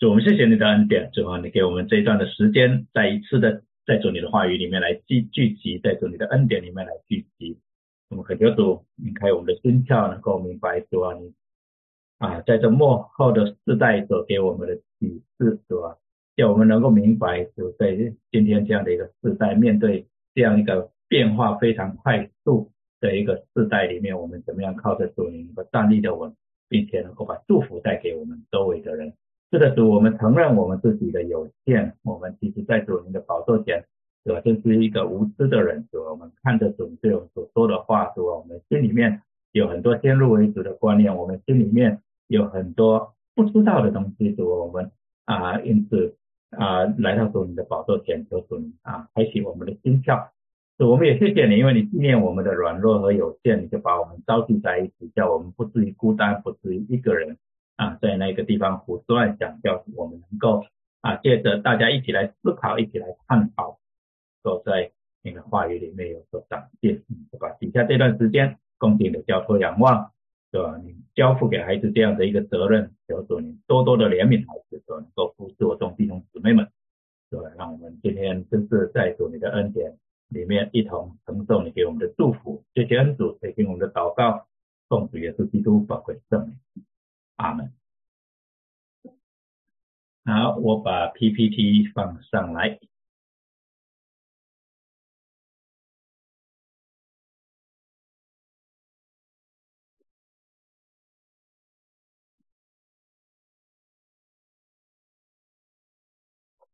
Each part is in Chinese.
主，我们谢谢你的恩典，主啊，你给我们这一段的时间，再一次的在主你的话语里面来聚聚集，在主你的恩典里面来聚集。我们恳求主，你开我们的心窍，能够明白主啊，你啊，在这幕后的世代所给我们的启示，主啊，叫我们能够明白，主在今天这样的一个世代，面对这样一个变化非常快速的一个世代里面，我们怎么样靠着主，你能够站立的稳，并且能够把祝福带给我们周围的人。是的，主，我们承认我们自己的有限，我们其实在主您的宝座前，对吧？真是一个无知的人，主，我们看着主对我们所说的话，主，我们心里面有很多先入为主的观念，我们心里面。有很多不知道的东西，主我们啊，因此啊，来到主你的宝座前，求主啊，开启我们的心窍。主我们也谢谢你，因为你纪念我们的软弱和有限，你就把我们召集在一起，叫我们不至于孤单，不至于一个人啊，在那个地方胡思乱想，叫我们能够啊，借着大家一起来思考，一起来探讨，都在你的话语里面有所长进，对吧？底下这段时间，恭敬的交托仰望。对吧？你交付给孩子这样的一个责任，求主你多多的怜悯孩子，说能够扶持我众弟兄姊妹们，对？让我们今天真是在主你的恩典里面一同承受你给我们的祝福。谢谢恩主垂听我们的祷告，奉主耶稣基督宝贵圣名，阿门。好，我把 PPT 放上来。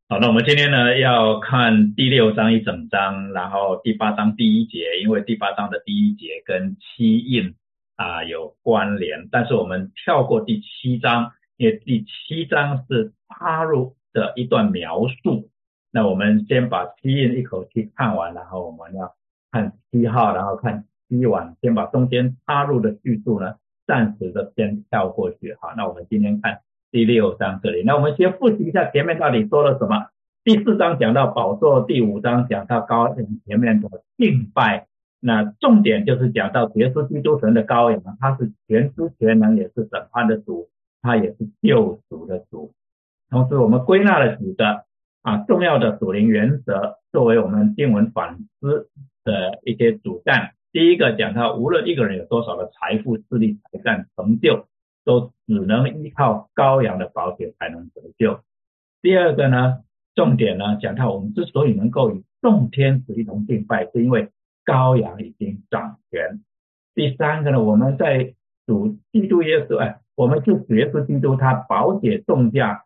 好，那我们今天呢要看第六章一整章，然后第八章第一节，因为第八章的第一节跟七印啊有关联，但是我们跳过第七章，因为第七章是插入的一段描述。那我们先把七印一口气看完，然后我们要看七号，然后看七晚，先把中间插入的叙述呢暂时的先跳过去。好，那我们今天看。第六章这里，那我们先复习一下前面到底说了什么。第四章讲到宝座，第五章讲到高前面的敬拜，那重点就是讲到耶稣基督神的羔羊，他是全知全能，也是审判的主，他也是救赎的主。同时，我们归纳了几个啊重要的属灵原则，作为我们经文反思的一些主干。第一个讲到，无论一个人有多少的财富、势力、才干、成就。都只能依靠羔羊的宝血才能得救。第二个呢，重点呢讲到我们之所以能够与众天使一同敬拜，是因为羔羊已经掌权。第三个呢，我们在主基督耶稣，哎，我们是耶稣基督他宝血重价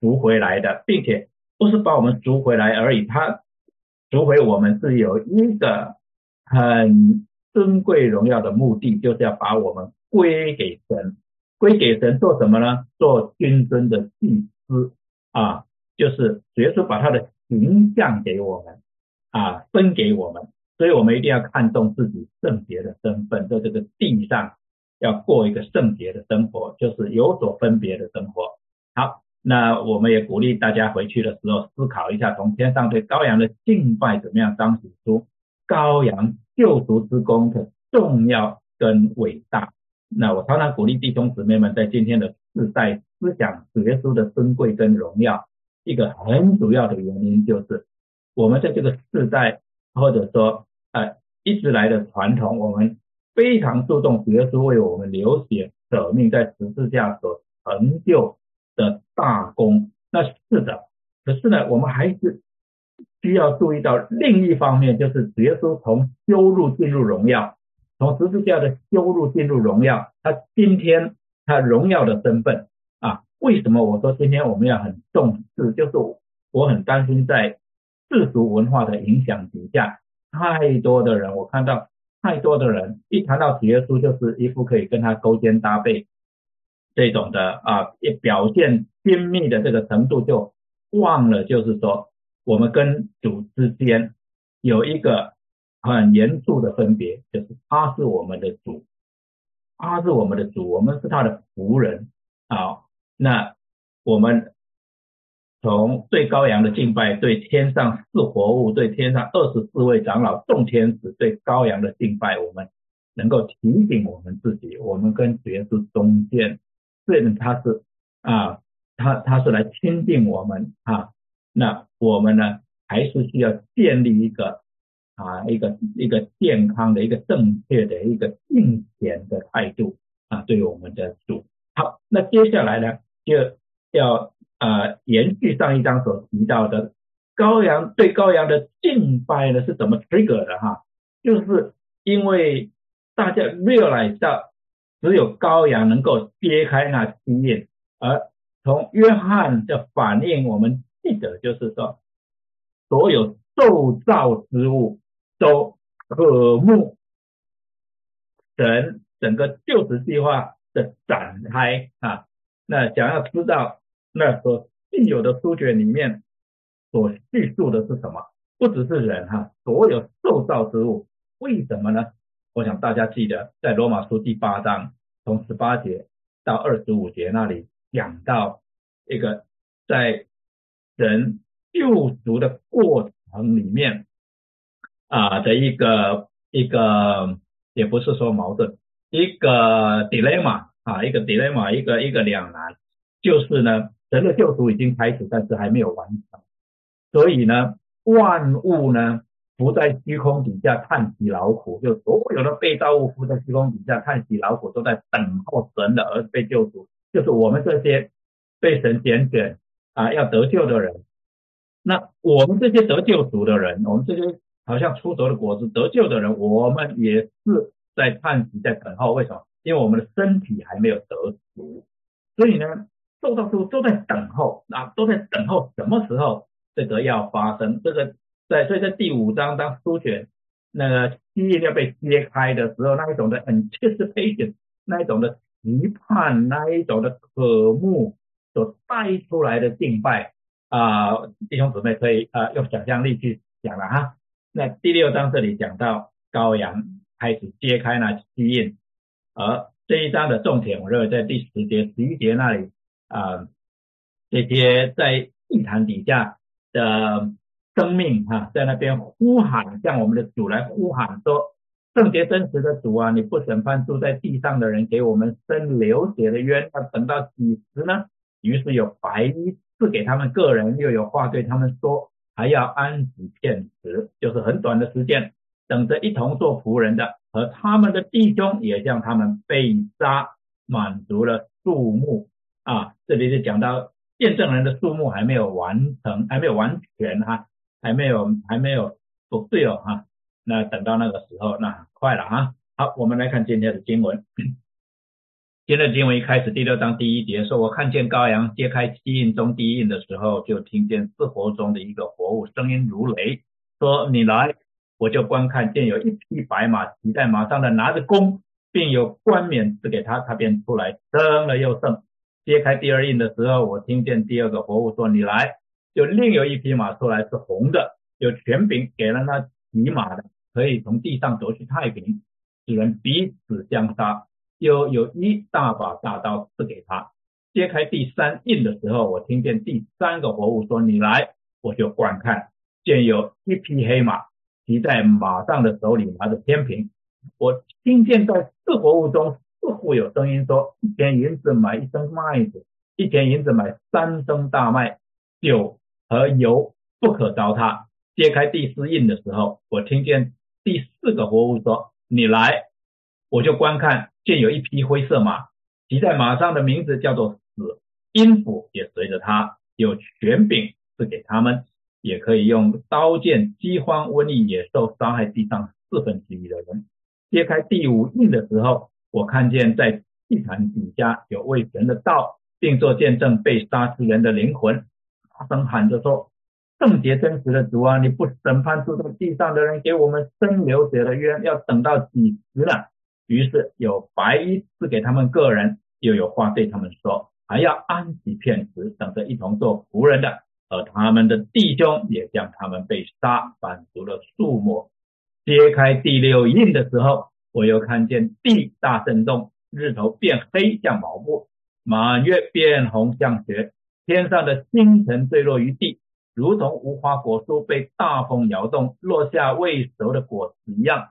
赎回来的，并且不是把我们赎回来而已，他赎回我们是有一个很尊贵荣耀的目的，就是要把我们归给神。归给神做什么呢？做君尊的祭司啊，就是耶稣把他的形象给我们啊，分给我们，所以我们一定要看重自己圣洁的身份，在这个地上要过一个圣洁的生活，就是有所分别的生活。好，那我们也鼓励大家回去的时候思考一下，从天上对羔羊的敬拜怎么样彰显出羔羊救赎之功的重要跟伟大。那我常常鼓励弟兄姊妹们，在今天的世代思想主耶稣的尊贵跟荣耀，一个很主要的原因就是，我们在这个世代，或者说呃一直来的传统，我们非常注重主耶稣为我们流血舍命在十字架所成就的大功。那是的，可是呢，我们还是需要注意到另一方面，就是耶稣从羞辱进入荣耀。从十字架的羞辱进入荣耀，他今天他荣耀的身份啊，为什么我说今天我们要很重视？就是我很担心在世俗文化的影响底下，太多的人，我看到太多的人一谈到耶稣，就是一副可以跟他勾肩搭背这种的啊，表现亲密的这个程度，就忘了就是说我们跟主之间有一个。很严肃的分别，就是他是我们的主，他是我们的主，我们是他的仆人啊。那我们从对羔羊的敬拜，对天上四活物，对天上二十四位长老、众天使对羔羊的敬拜，我们能够提醒我们自己，我们跟耶稣中间，虽然他是啊他他是来亲近我们啊，那我们呢还是需要建立一个啊一个一个健康的一个正确的一个敬虔的态度啊，对我们的主。好，那接下来呢就要啊延续上一章所提到的羔羊对羔羊的敬拜呢是怎么资格的哈，就是因为大家 realize 到只有羔羊能够揭开那经验，而从约翰的反应，我们记得就是说，所有受造之物都渴慕神整个救赎计划的展开啊。那想要知道那所现有的书卷里面所叙述的是什么？不只是人哈，所有受造之物，为什么呢？我想大家记得，在罗马书第八章从十八节到二十五节那里。讲到一个在人救赎的过程里面啊的一个一个，也不是说矛盾，一个 dilemma 啊，一个 dilemma，一个一个两难，就是呢，人的救赎已经开始，但是还没有完成，所以呢，万物呢伏在虚空底下叹息劳苦，就所有的被造物伏在虚空底下叹息劳苦，都在等候神的儿子被救赎。就是我们这些被神拣选啊要得救的人，那我们这些得救主的人，我们这些好像出头的果子得救的人，我们也是在叹息，在等候。为什么？因为我们的身体还没有得赎，所以呢，受到都都在等候，啊，都在等候什么时候这个要发生。这个对所以在第五章当书选那个基业要被揭开的时候，那一种的 anticipation，那一种的。期盼那一种的渴慕所带出来的敬拜啊，弟兄姊妹可以啊用想象力去讲了哈。那第六章这里讲到羔羊开始揭开那七印，而这一章的重点，我认为在第十节、十一节那里啊，这些在祭坛底下的生命哈，在那边呼喊，向我们的主来呼喊说。圣洁真实的主啊，你不审判住在地上的人，给我们生流血的冤，要等到几时呢？于是有白衣赐给他们个人，又有话对他们说，还要安息片时，就是很短的时间，等着一同做仆人的和他们的弟兄也向他们被杀，满足了数目啊。这里就讲到见证人的数目还没有完成，还没有完全哈，还没有还没有不对哦哈。那等到那个时候，那快了啊！好，我们来看今天的经文。今天的经文一开始第六章第一节说：“我看见羔羊揭开七印中第一印的时候，就听见四活中的一个活物声音如雷，说：你来，我就观看见有一匹白马骑在马上的，拿着弓，并有冠冕赐给他，他便出来生了又胜。揭开第二印的时候，我听见第二个活物说：你来，就另有一匹马出来，是红的，有权柄给了那骑马的。”可以从地上夺取太平，使人彼此相杀，又有一大把大刀赐给他。揭开第三印的时候，我听见第三个活物说：“你来，我就观看，见有一匹黑马，骑在马上的手里拿着天平。我听见在四活物中似乎有声音说：一钱银子买一升麦子，一钱银子买三升大麦，酒和油不可糟蹋。揭开第四印的时候，我听见。第四个活物说：“你来，我就观看，见有一匹灰色马，骑在马上的名字叫做死，阴府也随着他，有权柄赐给他们，也可以用刀剑、饥荒、瘟疫、野兽伤害地上四分之一的人。揭开第五印的时候，我看见在祭坛底下有为神的道，并做见证被杀之人的灵魂，大声喊着说。”圣洁真实的主啊，你不审判住在地上的人，给我们生流血的冤，要等到几时呢？于是有白衣赐给他们个人，又有话对他们说，还要安息片时，等着一同做仆人的，而他们的弟兄也将他们被杀，满足了数目。揭开第六印的时候，我又看见地大震动，日头变黑像毛布，满月变红像雪，天上的星辰坠落于地。如同无花果树被大风摇动，落下未熟的果实一样，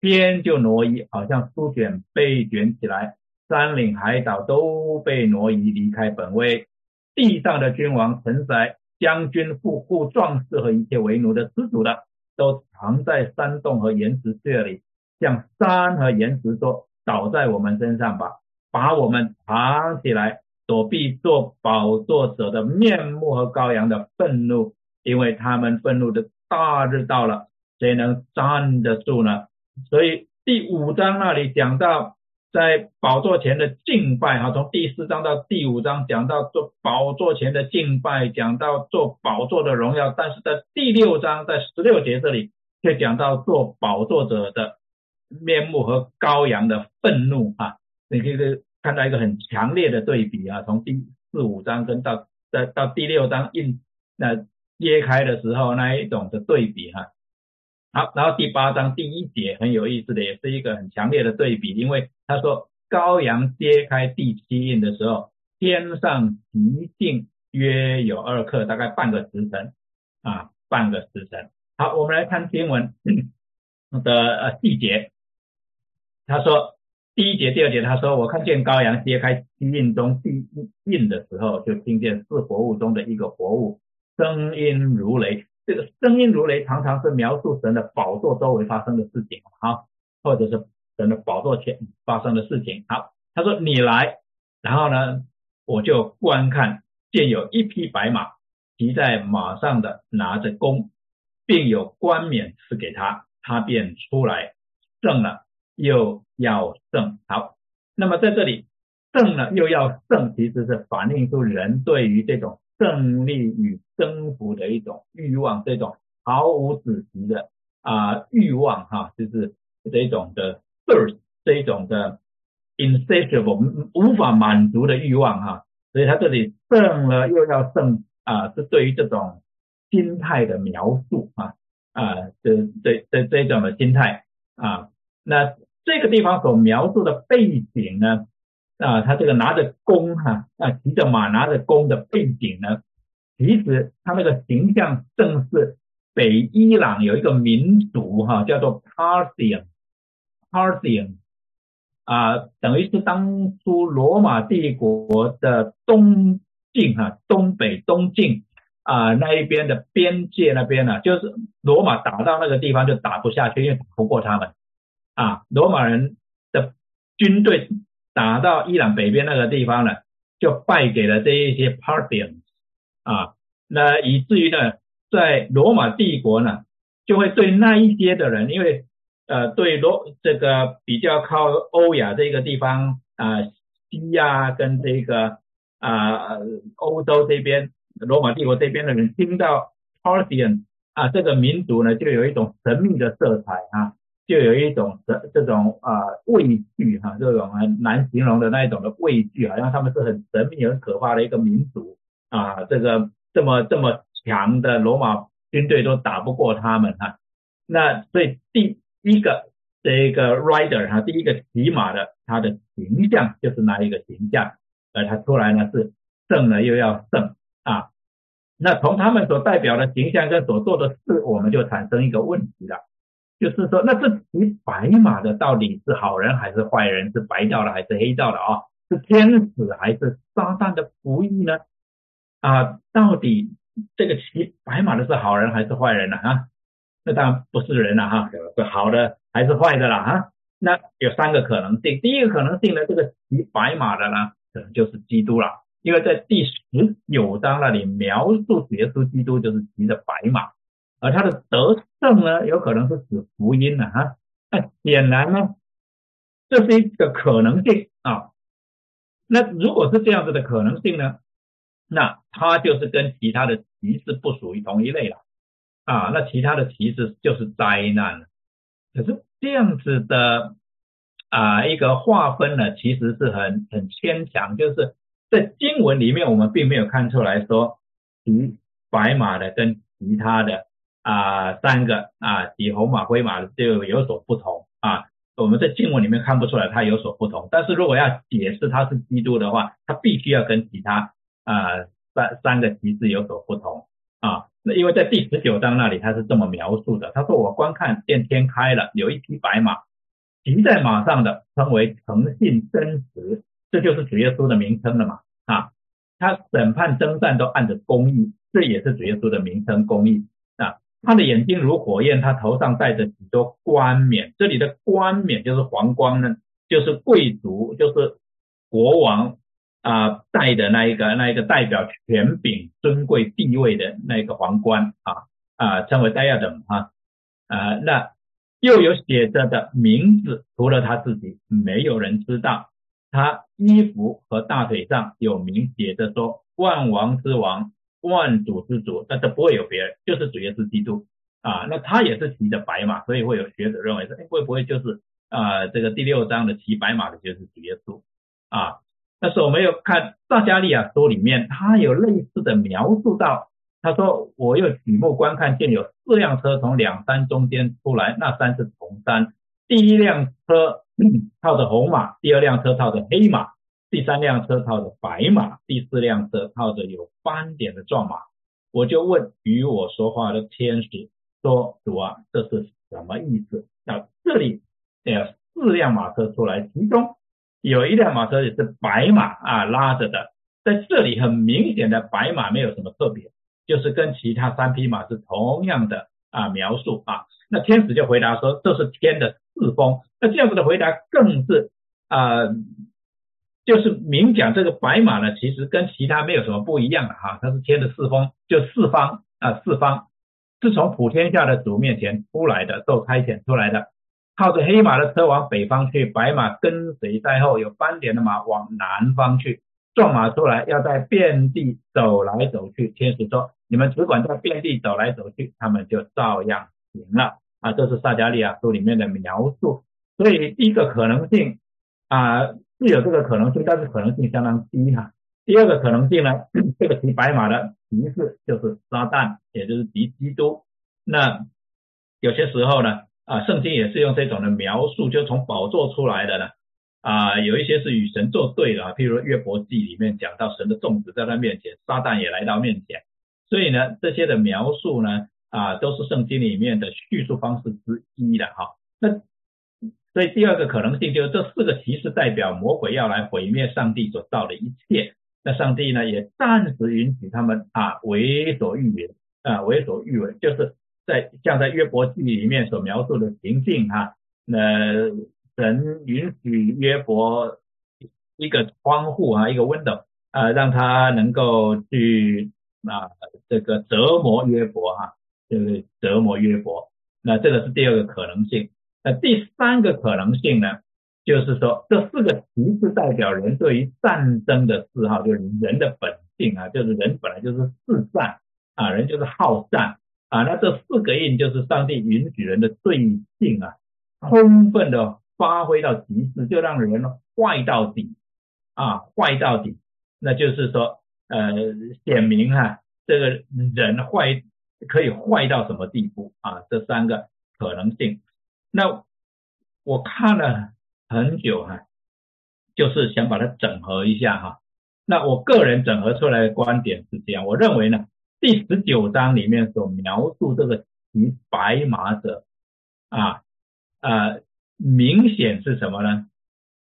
天就挪移，好像书卷被卷起来，山岭海岛都被挪移离开本位。地上的君王、臣宰、将军、富户、壮士和一切为奴的、施主的，都藏在山洞和岩石穴里，像山和岩石说：“倒在我们身上吧，把我们藏起来，躲避做宝座者的面目和羔羊的愤怒，因为他们愤怒的大日到了，谁能站得住呢？”所以第五章那里讲到。在宝座前的敬拜，哈，从第四章到第五章讲到做宝座前的敬拜，讲到做宝座的荣耀，但是在第六章在十六节这里却讲到做宝座者的面目和羔羊的愤怒，啊，你可以看到一个很强烈的对比啊，从第四五章跟到到到第六章印那揭开的时候那一种的对比，哈。好，然后第八章第一节很有意思的，也是一个很强烈的对比，因为他说羔羊揭开第七印的时候，天上极静约有二刻，大概半个时辰啊，半个时辰。好，我们来看经文 的呃细节。他说第一节、第二节，他说我看见羔羊揭开七印中第一印的时候，就听见四活物中的一个活物，声音如雷。这个声音如雷，常常是描述神的宝座周围发生的事情，啊，或者是神的宝座前发生的事情。好，他说你来，然后呢，我就观看，见有一匹白马，骑在马上的拿着弓，并有冠冕赐给他，他便出来，胜了又要胜。好，那么在这里，胜了又要胜，其实是反映出人对于这种。胜利与征服的一种欲望，这种毫无止息的啊欲望哈，就是这种的 thirst，这种的 insatiable 无法满足的欲望哈，所以他这里胜了又要胜啊，是对于这种心态的描述啊啊，这这这这种的心态啊，那这个地方所描述的背景呢？啊，他这个拿着弓哈，啊骑着马拿着弓的背景呢，其实他那个形象正是北伊朗有一个民族哈，叫做 Parthian，Parthian 啊，等于是当初罗马帝国的东境哈，东北东境啊那一边的边界那边呢，就是罗马打到那个地方就打不下去，因为打不过他们啊，罗马人的军队。打到伊朗北边那个地方呢，就败给了这一些 Parthians 啊，那以至于呢，在罗马帝国呢，就会对那一些的人，因为呃，对罗这个比较靠欧亚这个地方啊，西亚跟这个啊欧洲这边罗马帝国这边的人听到 Parthian 啊这个民族呢，就有一种神秘的色彩啊。就有一种这这种啊畏惧哈，这种很难形容的那一种的畏惧，好像他们是很神秘、很可怕的一个民族啊。这个这么这么强的罗马军队都打不过他们哈。那所以第一个这个 rider 哈，第一个骑马的他的形象就是那一个形象，而他出来呢是胜了又要胜啊。那从他们所代表的形象跟所做的事，我们就产生一个问题了。就是说，那这骑白马的到底是好人还是坏人？是白道的还是黑道的啊？是天使还是撒旦的仆役呢？啊，到底这个骑白马的是好人还是坏人呢？啊，那当然不是人了哈，是好的还是坏的了啊？那有三个可能性。第一个可能性呢，这个骑白马的呢，可能就是基督了，因为在第十九章那里描述耶稣基督就是骑着白马。而他的得胜呢，有可能是指福音了哈。那显然呢，这是一个可能性啊。那如果是这样子的可能性呢，那他就是跟其他的骑士不属于同一类了啊。那其他的骑士就是灾难了。可是这样子的啊一个划分呢，其实是很很牵强，就是在经文里面我们并没有看出来说骑白马的跟其他的。啊，三个啊，比红马灰马就有所不同啊。我们在经文里面看不出来它有所不同，但是如果要解释它是基督的话，它必须要跟其他啊三三个旗帜有所不同啊。那因为在第十九章那里他是这么描述的，他说我观看见天开了，有一匹白马，骑在马上的称为诚信真实，这就是主耶稣的名称了嘛啊。他审判征战都按着公义，这也是主耶稣的名称公义。他的眼睛如火焰，他头上戴着许多冠冕，这里的冠冕就是皇冠呢，就是贵族，就是国王啊戴的那一个那一个代表权柄、尊贵地位的那个皇冠啊啊，称为戴亚等哈啊，那又有写着的名字，除了他自己，没有人知道。他衣服和大腿上有名写着说万王之王，万主之主，那这不会有别人，就是主耶稣基督啊。那他也是骑着白马，所以会有学者认为说，哎，会不会就是啊这个第六章的骑白马的就是主耶稣啊？但是我们有看撒加利亚书里面，他有类似的描述到，他说我又举目观看，见有四辆车从两山中间出来，那山是红山，第一辆车。套着红马，第二辆车套着黑马，第三辆车套着白马，第四辆车套着有斑点的壮马。我就问与我说话的天使说：“主啊，这是什么意思？”那这里有四辆马车出来，其中有一辆马车也是白马啊拉着的，在这里很明显的白马没有什么特别，就是跟其他三匹马是同样的啊描述啊。那天使就回答说：“这是天的。”四风，那这样子的回答更是啊，就是明讲这个白马呢，其实跟其他没有什么不一样的哈，它是天的四风，就四方啊，四方是从普天下的主面前出来的，受差遣出来的，靠着黑马的车往北方去，白马跟随在后，有斑点的马往南方去，撞马出来要在遍地走来走去。天使说：“你们只管在遍地走来走去，他们就照样行了。”啊，这是撒加利亚书里面的描述，所以第一个可能性啊是有这个可能性，但是可能性相当低哈。第二个可能性呢，这个骑白马的骑士就是撒旦，也就是敌基督。那有些时候呢，啊，圣经也是用这种的描述，就从宝座出来的呢，啊，有一些是与神作对的，譬如约伯记里面讲到神的众子在他面前，撒旦也来到面前，所以呢，这些的描述呢。啊，都是圣经里面的叙述方式之一的哈。那所以第二个可能性就是这四个骑士代表魔鬼要来毁灭上帝所造的一切。那上帝呢也暂时允许他们啊为所欲为啊为所欲为，就是在像在约伯记里面所描述的情境哈。那神允许约伯一个窗户啊一个 window 啊让他能够去啊这个折磨约伯哈。就是折磨约伯，那这个是第二个可能性。第三个可能性呢，就是说这四个骑士代表人对于战争的嗜好，就是人的本性啊，就是人本来就是嗜战啊，人就是好战啊。那这四个印就是上帝允许人的罪性啊，充分的发挥到极致，就让人坏到底啊，坏到底。那就是说，呃，显明哈，这个人坏。可以坏到什么地步啊？这三个可能性，那我看了很久哈，就是想把它整合一下哈。那我个人整合出来的观点是这样，我认为呢，第十九章里面所描述这个骑白马者啊呃，明显是什么呢？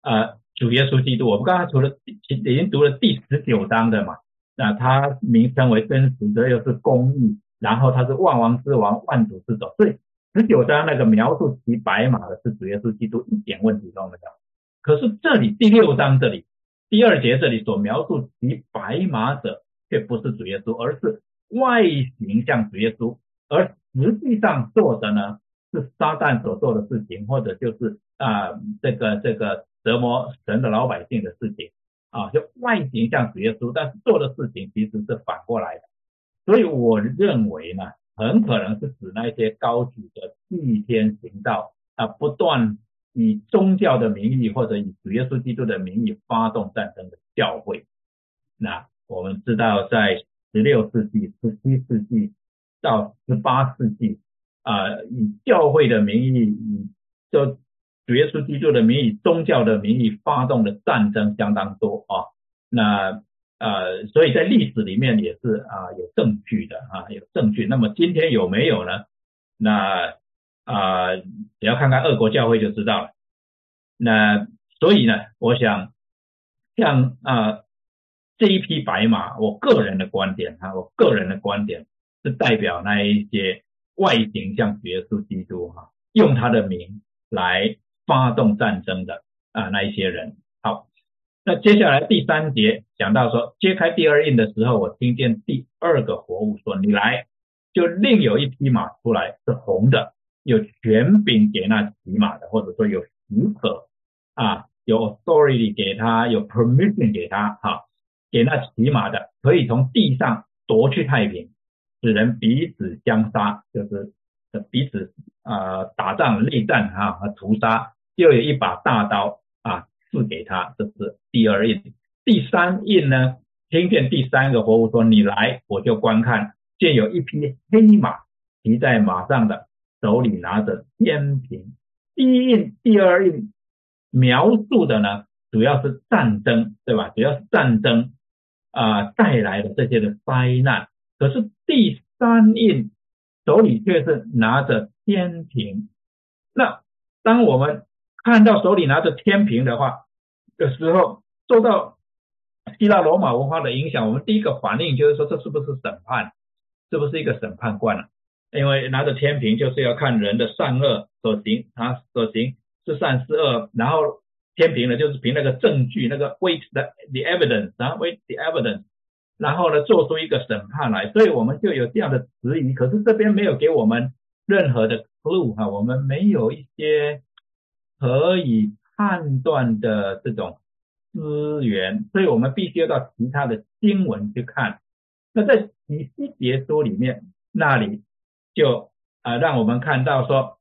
呃，主耶稣基督。我们刚才除了已经读了第十九章的嘛，那他名称为真实的，又是公义。然后他是万王之王，万主之首，所以十九章那个描述骑白马的是主耶稣基督，一点问题都没有。可是这里第六章这里第二节这里所描述骑白马者，却不是主耶稣，而是外形像主耶稣，而实际上做的呢是撒旦所做的事情，或者就是啊这个这个折磨神的老百姓的事情啊，就外形像主耶稣，但是做的事情其实是反过来的。所以我认为呢，很可能是指那些高举着替天行道啊，不断以宗教的名义或者以主耶稣基督的名义发动战争的教会。那我们知道，在十六世纪、十七世纪到十八世纪啊，以教会的名义，以就主耶稣基督的名义、宗教的名义发动的战争相当多啊。那呃，所以在历史里面也是啊有证据的啊有证据。那么今天有没有呢？那啊只要看看二国教会就知道了。那所以呢，我想像啊这一匹白马，我个人的观点哈，我个人的观点是代表那一些外形像耶稣基督哈，用他的名来发动战争的啊那一些人。好，那接下来第三节讲到说，揭开第二印的时候，我听见第二个活物说：“你来，就另有一匹马出来，是红的，有权柄给那骑马的，或者说有许可啊。”有 authority 给他，有 permission 给他，哈，给那骑马的可以从地上夺去太平，使人彼此相杀，就是彼此啊打仗内战哈和屠杀，又有一把大刀啊赐给他，这是第二印。第三印呢，听见第三个活物说：“你来，我就观看，见有一匹黑马骑在马上的，手里拿着天平。”第一印，第二印。描述的呢，主要是战争，对吧？主要是战争啊带来的这些的灾难。可是第三印手里却是拿着天平。那当我们看到手里拿着天平的话的时候，受到希腊罗马文化的影响，我们第一个反应就是说，这是不是审判？是不是一个审判官啊？因为拿着天平就是要看人的善恶所行啊所行。是善是恶，然后天平呢，就是凭那个证据，那个 weight 的 the evidence，然后 weight the evidence，然后呢做出一个审判来，所以我们就有这样的质疑。可是这边没有给我们任何的 clue 哈，我们没有一些可以判断的这种资源，所以我们必须要到其他的经文去看。那在以西结书里面那里就啊让我们看到说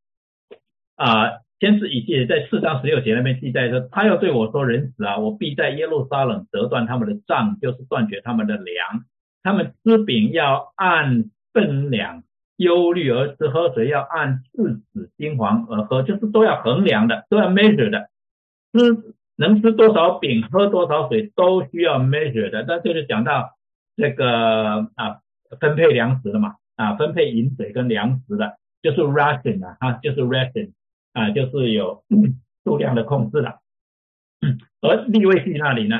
啊。先是以记在四章十六节那边记载说，他要对我说：“人子啊，我必在耶路撒冷折断他们的杖，就是断绝他们的粮。他们吃饼要按分量，忧虑而吃喝水要按四子金黄而喝，就是都要衡量的，都要 measure 的。吃能吃多少饼，喝多少水，都需要 measure 的。那就是讲到这个啊，分配粮食的嘛，啊，分配饮水跟粮食的，就是 ration 啊，就是 ration。啊，就是有数量的控制了。而利未记那里呢，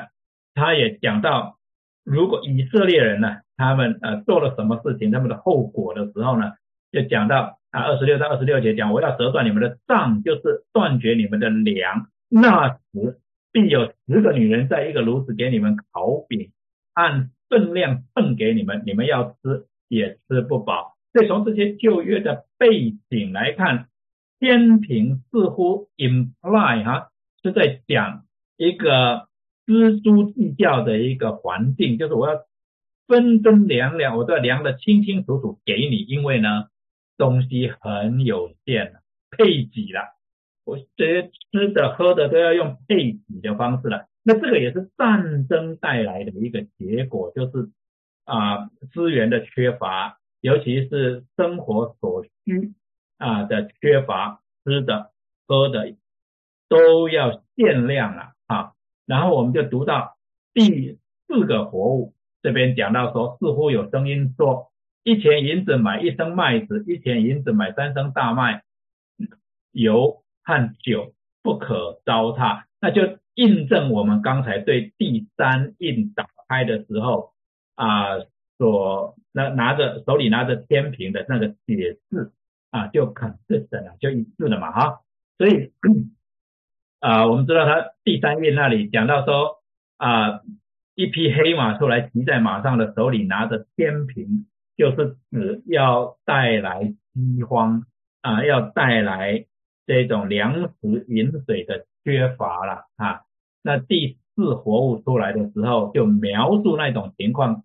他也讲到，如果以色列人呢，他们呃做了什么事情，他们的后果的时候呢，就讲到啊，二十六到二十六节讲，我要折断你们的杖，就是断绝你们的粮。那时必有十个女人在一个炉子给你们烤饼，按分量分给你们，你们要吃也吃不饱。所以从这些旧约的背景来看。天平似乎 imply 哈是在讲一个锱铢计较的一个环境，就是我要分分两两，我都要量的清清楚楚给你，因为呢东西很有限了，配给了，我这些吃的喝的都要用配比的方式了。那这个也是战争带来的一个结果，就是啊资源的缺乏，尤其是生活所需。啊的缺乏吃的喝的都要限量了啊，然后我们就读到第四个活物这边讲到说，似乎有声音说，一钱银子买一升麦子，一钱银子买三升大麦，油和酒不可糟蹋，那就印证我们刚才对第三印打开的时候啊所那拿着手里拿着天平的那个解释。啊，就 consistent 了，就一致了嘛，哈，所以啊，我们知道他第三页那里讲到说啊，一匹黑马出来骑在马上的手里拿着天平，就是指要带来饥荒啊，要带来这种粮食饮水的缺乏了啊。那第四活物出来的时候，就描述那种情况，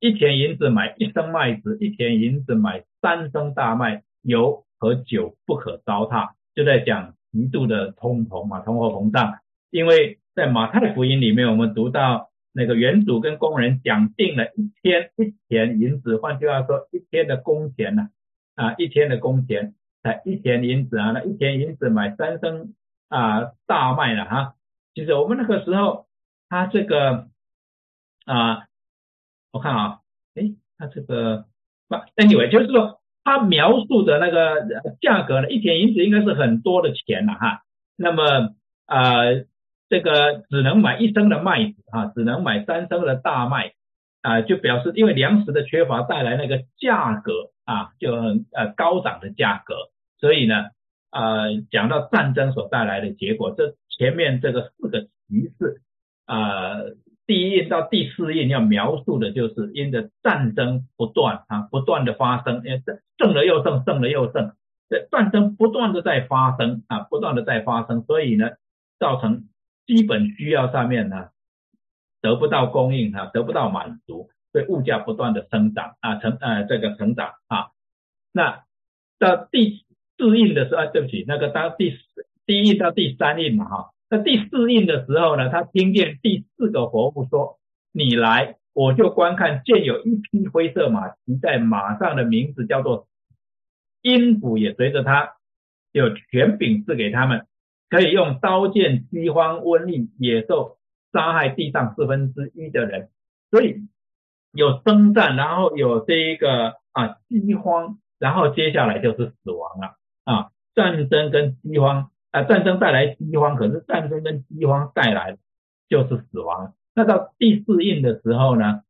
一钱银子买一升麦子，一钱银子买三升大麦。油和酒不可糟蹋，就在讲极度的通膨嘛，通货膨胀。因为在马太福音里面，我们读到那个原主跟工人讲定了一天一钱银子，换句话说，一天的工钱呢，啊，一天的工钱才一钱银子啊，那一钱银子买三升啊大麦了哈。其实我们那个时候，他这个啊，我看啊，诶，他这个不，anyway，就是说。他描述的那个价格呢，一钱银子应该是很多的钱了哈。那么呃，这个只能买一升的麦子啊，只能买三升的大麦啊，就表示因为粮食的缺乏带来那个价格啊就很呃高涨的价格，所以呢啊讲到战争所带来的结果，这前面这个四个提示啊。第一印到第四印要描述的就是因着战争不断啊，不断的发生，因为胜了又胜，胜了又胜，这战争不断的在发生啊，不断的在发生，所以呢，造成基本需要上面呢得不到供应啊，得不到满足，所以物价不断的生长啊，成呃这个成长啊，那到第四印的时候，啊对不起，那个到第四第一到第三印嘛哈。那第四印的时候呢，他听见第四个活物说：“你来，我就观看，见有一匹灰色马，骑在马上的名字叫做阴府，也随着他有权柄赐给他们，可以用刀剑、饥荒、瘟疫、野兽杀害地上四分之一的人。所以有征战，然后有这一个啊饥荒，然后接下来就是死亡了啊，战争跟饥荒。”啊，战争带来饥荒，可是战争跟饥荒带来就是死亡。那到第四印的时候呢，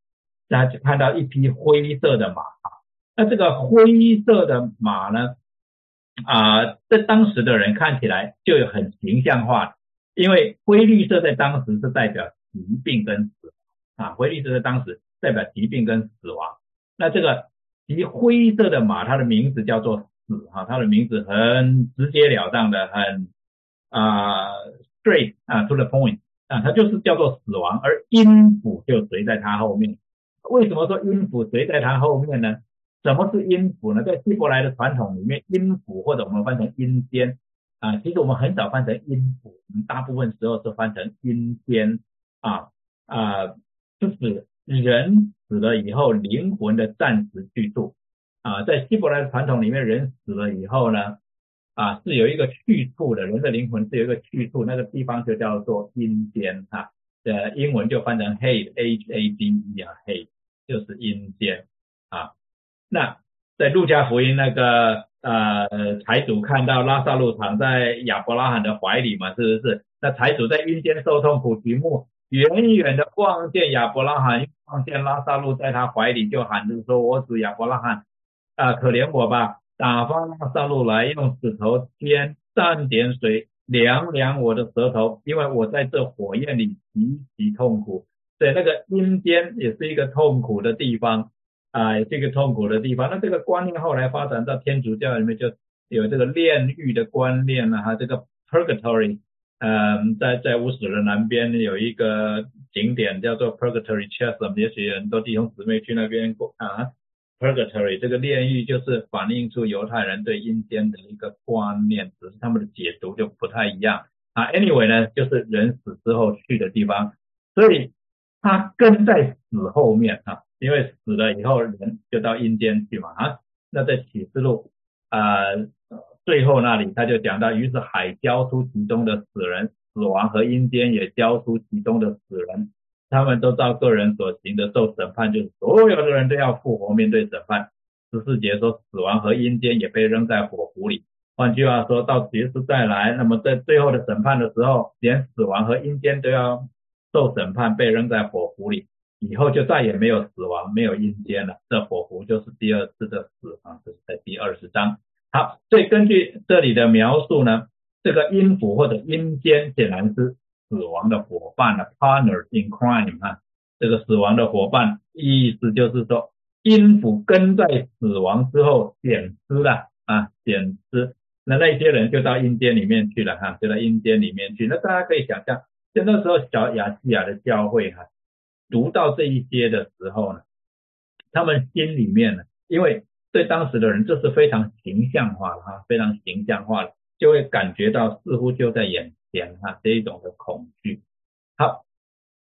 大家就看到一匹灰色的马。那这个灰色的马呢，啊，在当时的人看起来就有很形象化，因为灰绿色在当时是代表疾病跟死亡啊，灰绿色在当时代表疾病跟死亡。那这个骑灰色的马，它的名字叫做死哈，它的名字很直截了当的，很。啊，straight 啊，to the point 啊，它就是叫做死亡，而阴府就随在它后面。为什么说阴府随在它后面呢？什么是阴府呢？在希伯来的传统里面，阴府或者我们翻成阴间啊，其实我们很少翻成阴府，我们大部分时候是翻成阴间啊啊，就是人死了以后灵魂的暂时居住啊，在希伯来传统里面，人死了以后呢？啊，是有一个去处的，人的灵魂是有一个去处，那个地方就叫做阴间哈，呃，英文就翻成 hade，h a d e 啊，hade 就是阴间啊。那在路加福音那个呃财主看到拉萨路躺在亚伯拉罕的怀里嘛，是不是？那财主在阴间受痛苦，举目远远的望见亚伯拉罕，望见拉萨路在他怀里，就喊着说：“我主亚伯拉罕啊，可怜我吧。”打发上路来，用指头尖蘸点水凉凉我的舌头，因为我在这火焰里极其痛苦。对，那个阴间也是一个痛苦的地方啊，这个痛苦的地方。那这个观念后来发展到天主教里面，就有这个炼狱的观念了哈。这个 purgatory，嗯，在在乌史的南边有一个景点叫做 purgatory chasm，也许很多弟兄姊妹去那边过啊。Purgatory 这个炼狱就是反映出犹太人对阴间的一个观念，只是他们的解读就不太一样啊。Anyway 呢，就是人死之后去的地方，所以他跟在死后面啊，因为死了以后人就到阴间去嘛啊。那在启示录啊最后那里他就讲到，于是海交出其中的死人，死亡和阴间也交出其中的死人。他们都照个人所行的受审判，就是所有的人都要复活面对审判。十四节说，死亡和阴间也被扔在火湖里。换句话说，到结束再来，那么在最后的审判的时候，连死亡和阴间都要受审判，被扔在火湖里。以后就再也没有死亡，没有阴间了。这火湖就是第二次的死亡，这是在第二十章。好，所以根据这里的描述呢，这个阴府或者阴间显然是。死亡的伙伴呢，partner in crime 啊，这个死亡的伙伴，意思就是说，阴府跟在死亡之后减失了啊，减失，那那些人就到阴间里面去了哈，就到阴间里面去。那大家可以想象，就那时候小亚细亚的教会哈，读到这一些的时候呢，他们心里面呢，因为对当时的人这是非常形象化的哈，非常形象化的，就会感觉到似乎就在演。点哈这一种的恐惧，好，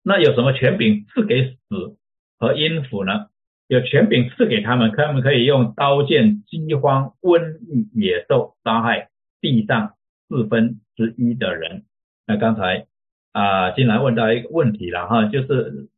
那有什么权柄赐给死和阴府呢？有权柄赐给他们，他们可以用刀剑、饥荒、瘟疫、野兽杀害地上四分之一的人。那刚才啊，进来问到一个问题了哈，就是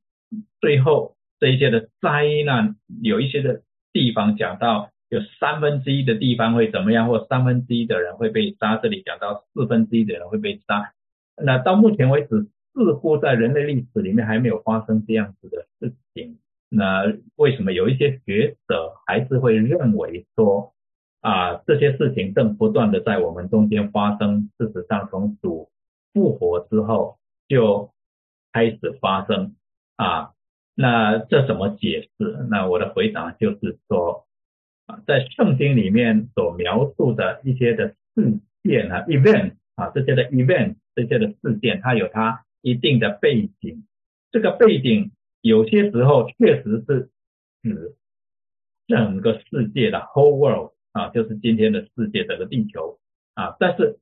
最后这一些的灾难，有一些的地方讲到有三分之一的地方会怎么样，或三分之一的人会被杀。这里讲到四分之一的人会被杀。那到目前为止，似乎在人类历史里面还没有发生这样子的事情。那为什么有一些学者还是会认为说啊这些事情正不断的在我们中间发生？事实上，从主复活之后就开始发生啊。那这怎么解释？那我的回答就是说啊，在圣经里面所描述的一些的事件啊，event 啊这些的 event 这些的事件，它有它一定的背景。这个背景有些时候确实是指整个世界的 whole world 啊，就是今天的世界整个地球啊。但是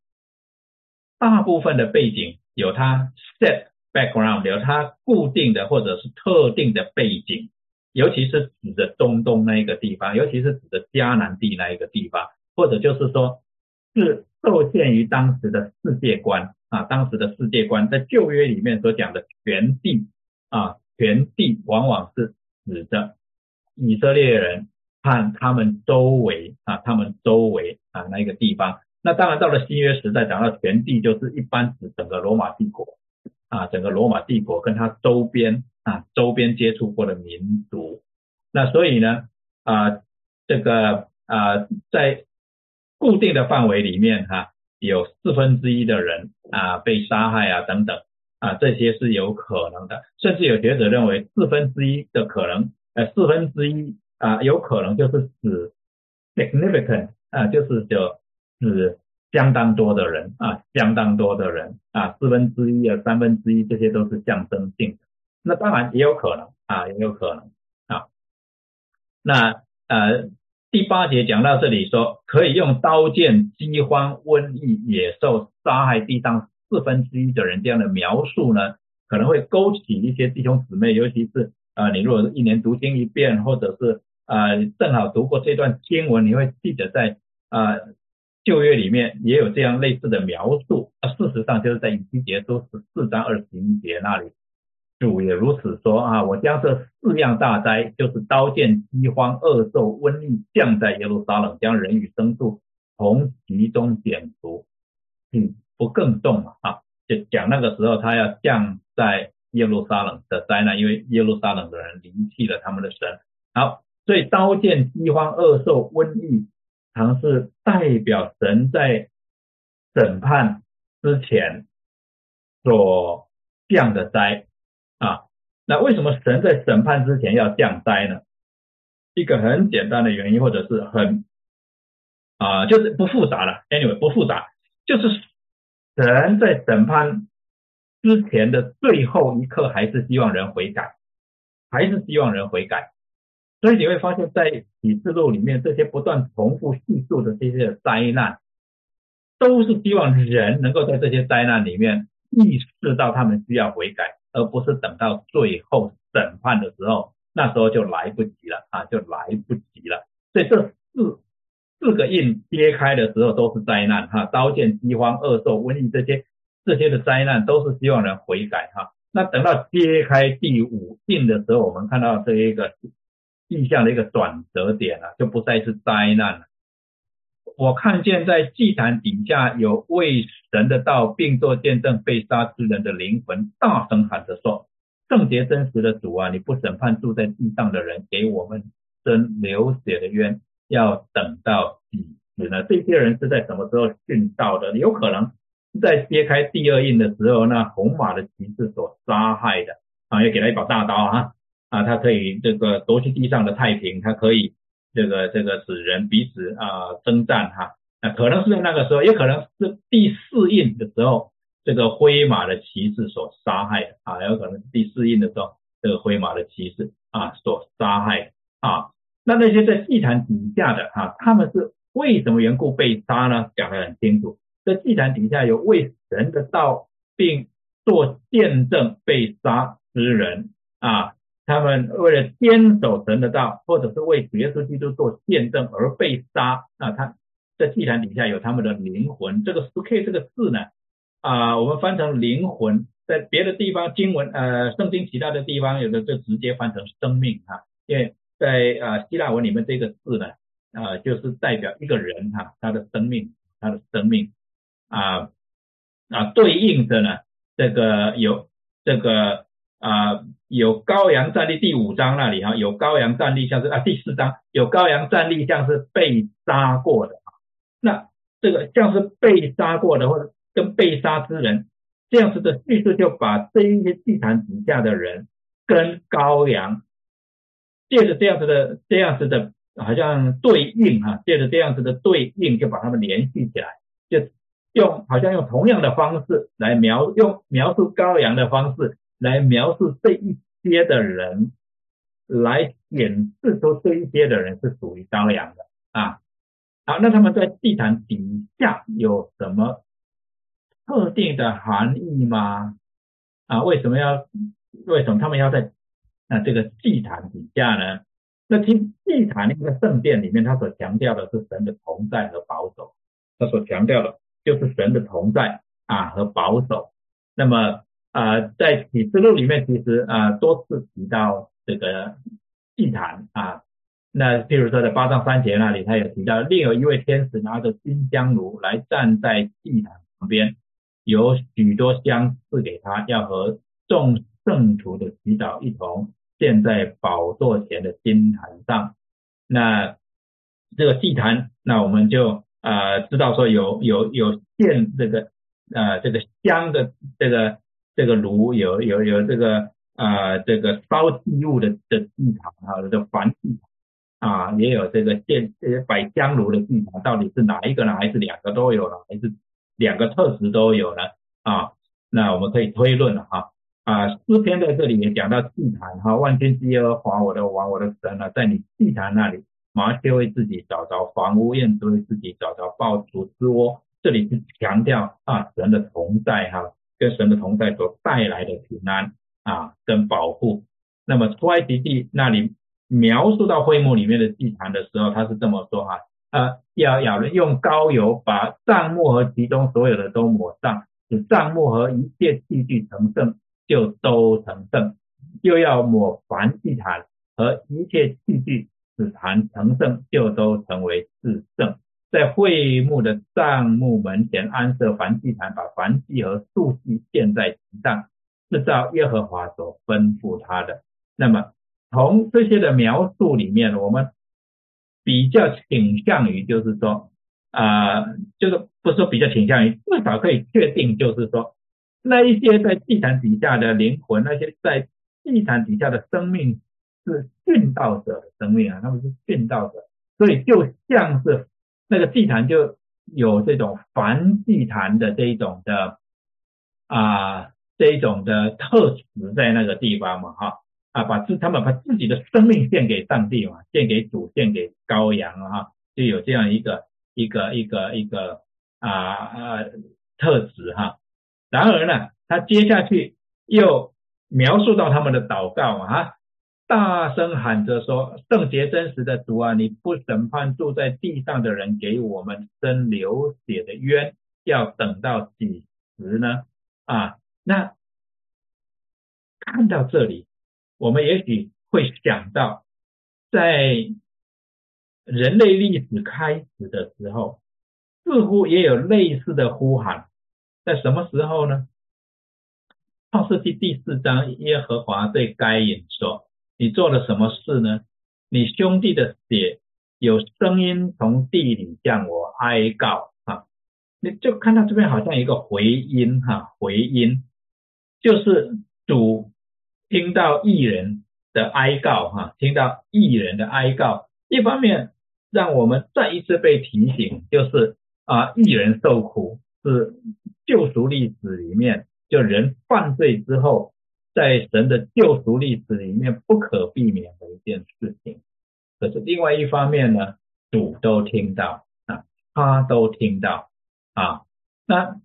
大部分的背景有它 set。background 有它固定的或者是特定的背景，尤其是指的中东那一个地方，尤其是指的迦南地那一个地方，或者就是说是受限于当时的世界观啊，当时的世界观在旧约里面所讲的全地啊，全地往往是指的以色列人和他们周围啊，他们周围啊那一个地方。那当然到了新约时代，讲到全地就是一般指整个罗马帝国。啊，整个罗马帝国跟它周边啊，周边接触过的民族，那所以呢，啊，这个啊，在固定的范围里面哈，有四分之一的人啊被杀害啊等等啊，这些是有可能的，甚至有学者认为四分之一的可能，呃，四分之一啊，有可能就是指 significant 啊，就是就指。相当多的人啊，相当多的人啊，四分之一啊，三分之一，这些都是象征性的。那当然也有可能啊，也有可能啊。那呃，第八节讲到这里说，可以用刀剑、饥荒、瘟疫、野兽杀害地上四分之一的人这样的描述呢，可能会勾起一些弟兄姊妹，尤其是啊，你如果是一年读经一遍，或者是啊，正好读过这段经文，你会记得在啊。旧约里面也有这样类似的描述，啊，事实上就是在以西结书十四章二十一节那里，主也如此说啊，我将这四样大灾，就是刀剑、饥荒、恶兽、瘟疫降在耶路撒冷，将人与牲畜从其中剪除，嗯，不更重嘛啊，就讲那个时候他要降在耶路撒冷的灾难，因为耶路撒冷的人离弃了他们的神，好，所以刀剑、饥荒、恶兽、瘟疫。常是代表神在审判之前所降的灾。那为什么神在审判之前要降灾呢？一个很简单的原因，或者是很啊，就是不复杂了。Anyway，不复杂，就是神在审判之前的最后一刻，还是希望人悔改，还是希望人悔改。所以你会发现在启示录里面，这些不断重复叙述的这些灾难，都是希望人能够在这些灾难里面意识到他们需要悔改，而不是等到最后审判的时候，那时候就来不及了啊，就来不及了。所以这四四个印揭开的时候都是灾难哈，刀剑、饥荒、恶兽、瘟疫这些这些的灾难都是希望人悔改哈。那等到揭开第五印的时候，我们看到这一个。意象的一个转折点了，就不再是灾难了。我看见在祭坛底下有为神的道并做见证被杀之人的灵魂，大声喊着说：“圣洁真实的主啊，你不审判住在地上的人，给我们生流血的冤，要等到几时呢？”这些人是在什么时候殉道的？有可能在揭开第二印的时候，那红马的骑士所杀害的啊，要给他一把大刀啊。啊，他可以这个夺取地上的太平，他可以这个这个使人彼此啊征战哈，那可能是在那个时候，也可能是第四印的时候，这个灰马的骑士所杀害的啊，有可能是第四印的时候，这个灰马的骑士啊所杀害啊，那那些在祭坛底下的哈，他们是为什么缘故被杀呢？讲得很清楚，在祭坛底下有为神的道并做见证被杀之人啊。他们为了坚守神的道，或者是为耶稣基督做见证而被杀，那他在祭坛底下有他们的灵魂。这个 “k” 这个字呢，啊，我们翻成灵魂，在别的地方经文，呃，圣经其他的地方有的就直接翻成生命哈，因为在啊希腊文里面这个字呢，啊，就是代表一个人哈，他的生命，他的生命啊啊对应着呢这个有这个啊有羔羊站立第五章那里哈，有羔羊站立像是啊第四章有羔羊站立像是被杀过的那这个像是被杀过的或者跟被杀之人这样子的叙述，就把这一些祭坛底下的人跟羔羊借着这样子的这样子的。好像对应啊，借着这样子的对应，就把它们联系起来，就用好像用同样的方式来描用描述羔羊的方式来描述这一些的人，来显示出这一些的人是属于羔羊的啊。好，那他们在地毯底下有什么特定的含义吗？啊，为什么要为什么他们要在那这个祭坛底下呢？那听祭坛那个圣殿里面，他所强调的是神的同在和保守，他所强调的就是神的同在啊和保守。那么啊，在启示录里面，其实啊多次提到这个祭坛啊。那譬如说在八章三节那里，他有提到另有一位天使拿着金香炉来站在祭坛旁边，有许多香赐给他，要和众圣徒的祈祷一同。建在宝座前的金坛上，那这个祭坛，那我们就啊知道说有有有献这个啊这个香的这个这个炉，有有有这个啊这个烧祭物的的祭坛啊，这个燔祭啊，也有这个建这些摆香炉的祭坛，到底是哪一个呢？还是两个都有了？还是两个特质都有呢？啊，那我们可以推论了哈。啊，诗篇在这里也讲到祭坛哈，万军之耶和华我的王我的神啊，在你祭坛那里，麻雀为自己找着房屋，燕子为自己找着抱主之窝。这里是强调啊神的同在哈，跟神的同在所带来的平安啊跟保护。那么出埃及记那里描述到会幕里面的祭坛的时候，他是这么说哈，呃，要要用膏油把帐幕和其中所有的都抹上，使帐幕和一切器具成圣。就都成圣，又要抹燔祭坛和一切器具，使坛成圣，就都成为至圣。在会幕的帐幕门前安设燔祭坛，把燔祭和素祭献在其上，是照耶和华所吩咐他的。那么从这些的描述里面，我们比较倾向于，就是说啊，就是不说比较倾向于，至少可以确定，就是说。那一些在地坛底下的灵魂，那些在地坛底下的生命是殉道者的生命啊，他们是殉道者，所以就像是那个祭坛就有这种凡祭坛的这一种的啊这一种的特质在那个地方嘛哈啊把自他们把自己的生命献给上帝嘛，献给主，献给羔羊啊哈，就有这样一个一个一个一个啊啊特质哈。然而呢，他接下去又描述到他们的祷告啊，大声喊着说：“圣洁真实的主啊，你不审判住在地上的人，给我们生流血的冤，要等到几时呢？”啊，那看到这里，我们也许会想到，在人类历史开始的时候，似乎也有类似的呼喊。在什么时候呢？创世纪第四章，耶和华对该隐说：“你做了什么事呢？你兄弟的血有声音从地里向我哀告啊！你就看到这边好像一个回音哈，回音就是主听到艺人的哀告哈，听到艺人的哀告，一方面让我们再一次被提醒，就是啊，艺人受苦是。救赎历史里面，就人犯罪之后，在神的救赎历史里面不可避免的一件事情。可是另外一方面呢，主都听到啊，他都听到啊，那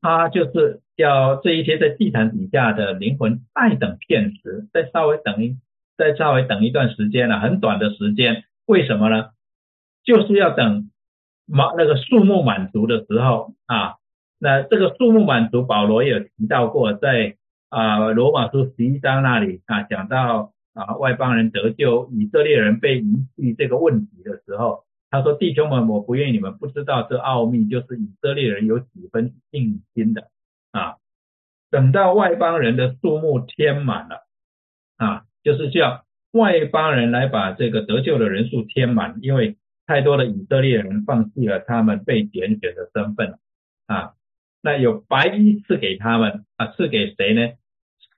他就是要这一些在地毯底下的灵魂再等片时，再稍微等一，再稍微等一段时间了，很短的时间。为什么呢？就是要等满那个数目满足的时候啊。那这个数目满足，保罗也有提到过，在啊罗马书十一章那里啊讲到啊外邦人得救，以色列人被遗弃这个问题的时候，他说弟兄们，我不愿意你们不知道这奥秘，就是以色列人有几分信心的啊。等到外邦人的数目填满了啊，就是叫外邦人来把这个得救的人数填满，因为太多的以色列人放弃了他们被拣选的身份啊。那有白衣赐给他们啊，赐给谁呢？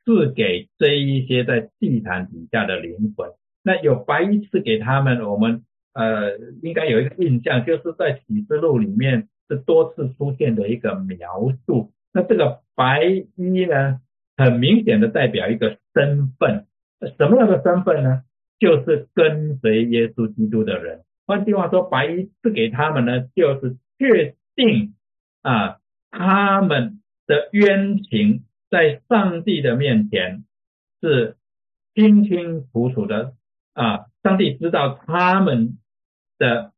赐给这一些在祭坛底下的灵魂。那有白衣赐给他们，我们呃应该有一个印象，就是在启示录里面是多次出现的一个描述。那这个白衣呢，很明显的代表一个身份，什么样的身份呢？就是跟随耶稣基督的人。换句话说，白衣赐给他们呢，就是确定啊。他们的冤情在上帝的面前是清清楚楚的啊！上帝知道他们的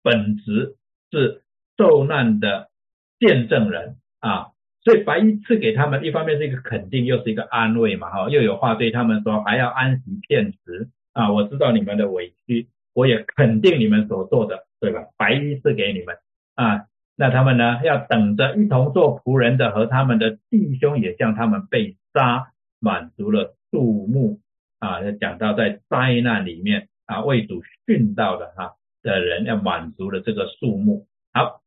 本质是受难的见证人啊，所以白衣赐给他们，一方面是一个肯定，又是一个安慰嘛，哈，又有话对他们说，还要安息片时啊！我知道你们的委屈，我也肯定你们所做的，对吧？白衣赐给你们啊。那他们呢？要等着一同做仆人的和他们的弟兄也像他们被杀，满足了数目啊。要讲到在灾难里面啊，为主殉道的哈的人要满足了这个数目。好，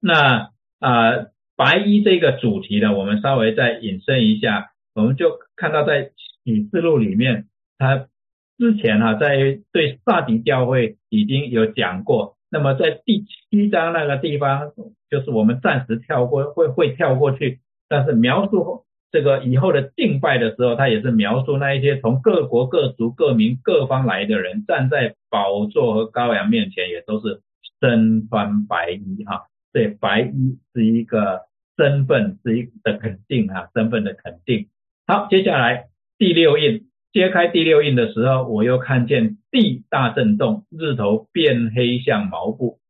那啊白衣这个主题呢，我们稍微再引申一下，我们就看到在启示录里面，他之前哈在对萨迪教会已经有讲过。那么在第七章那个地方，就是我们暂时跳过，会会跳过去。但是描述这个以后的敬拜的时候，他也是描述那一些从各国各族各民各方来的人，站在宝座和羔羊面前，也都是身穿白衣哈。对，白衣是一个身份，是一的肯定哈，身份的肯定。好，接下来第六印。揭开第六印的时候，我又看见地大震动，日头变黑像毛布，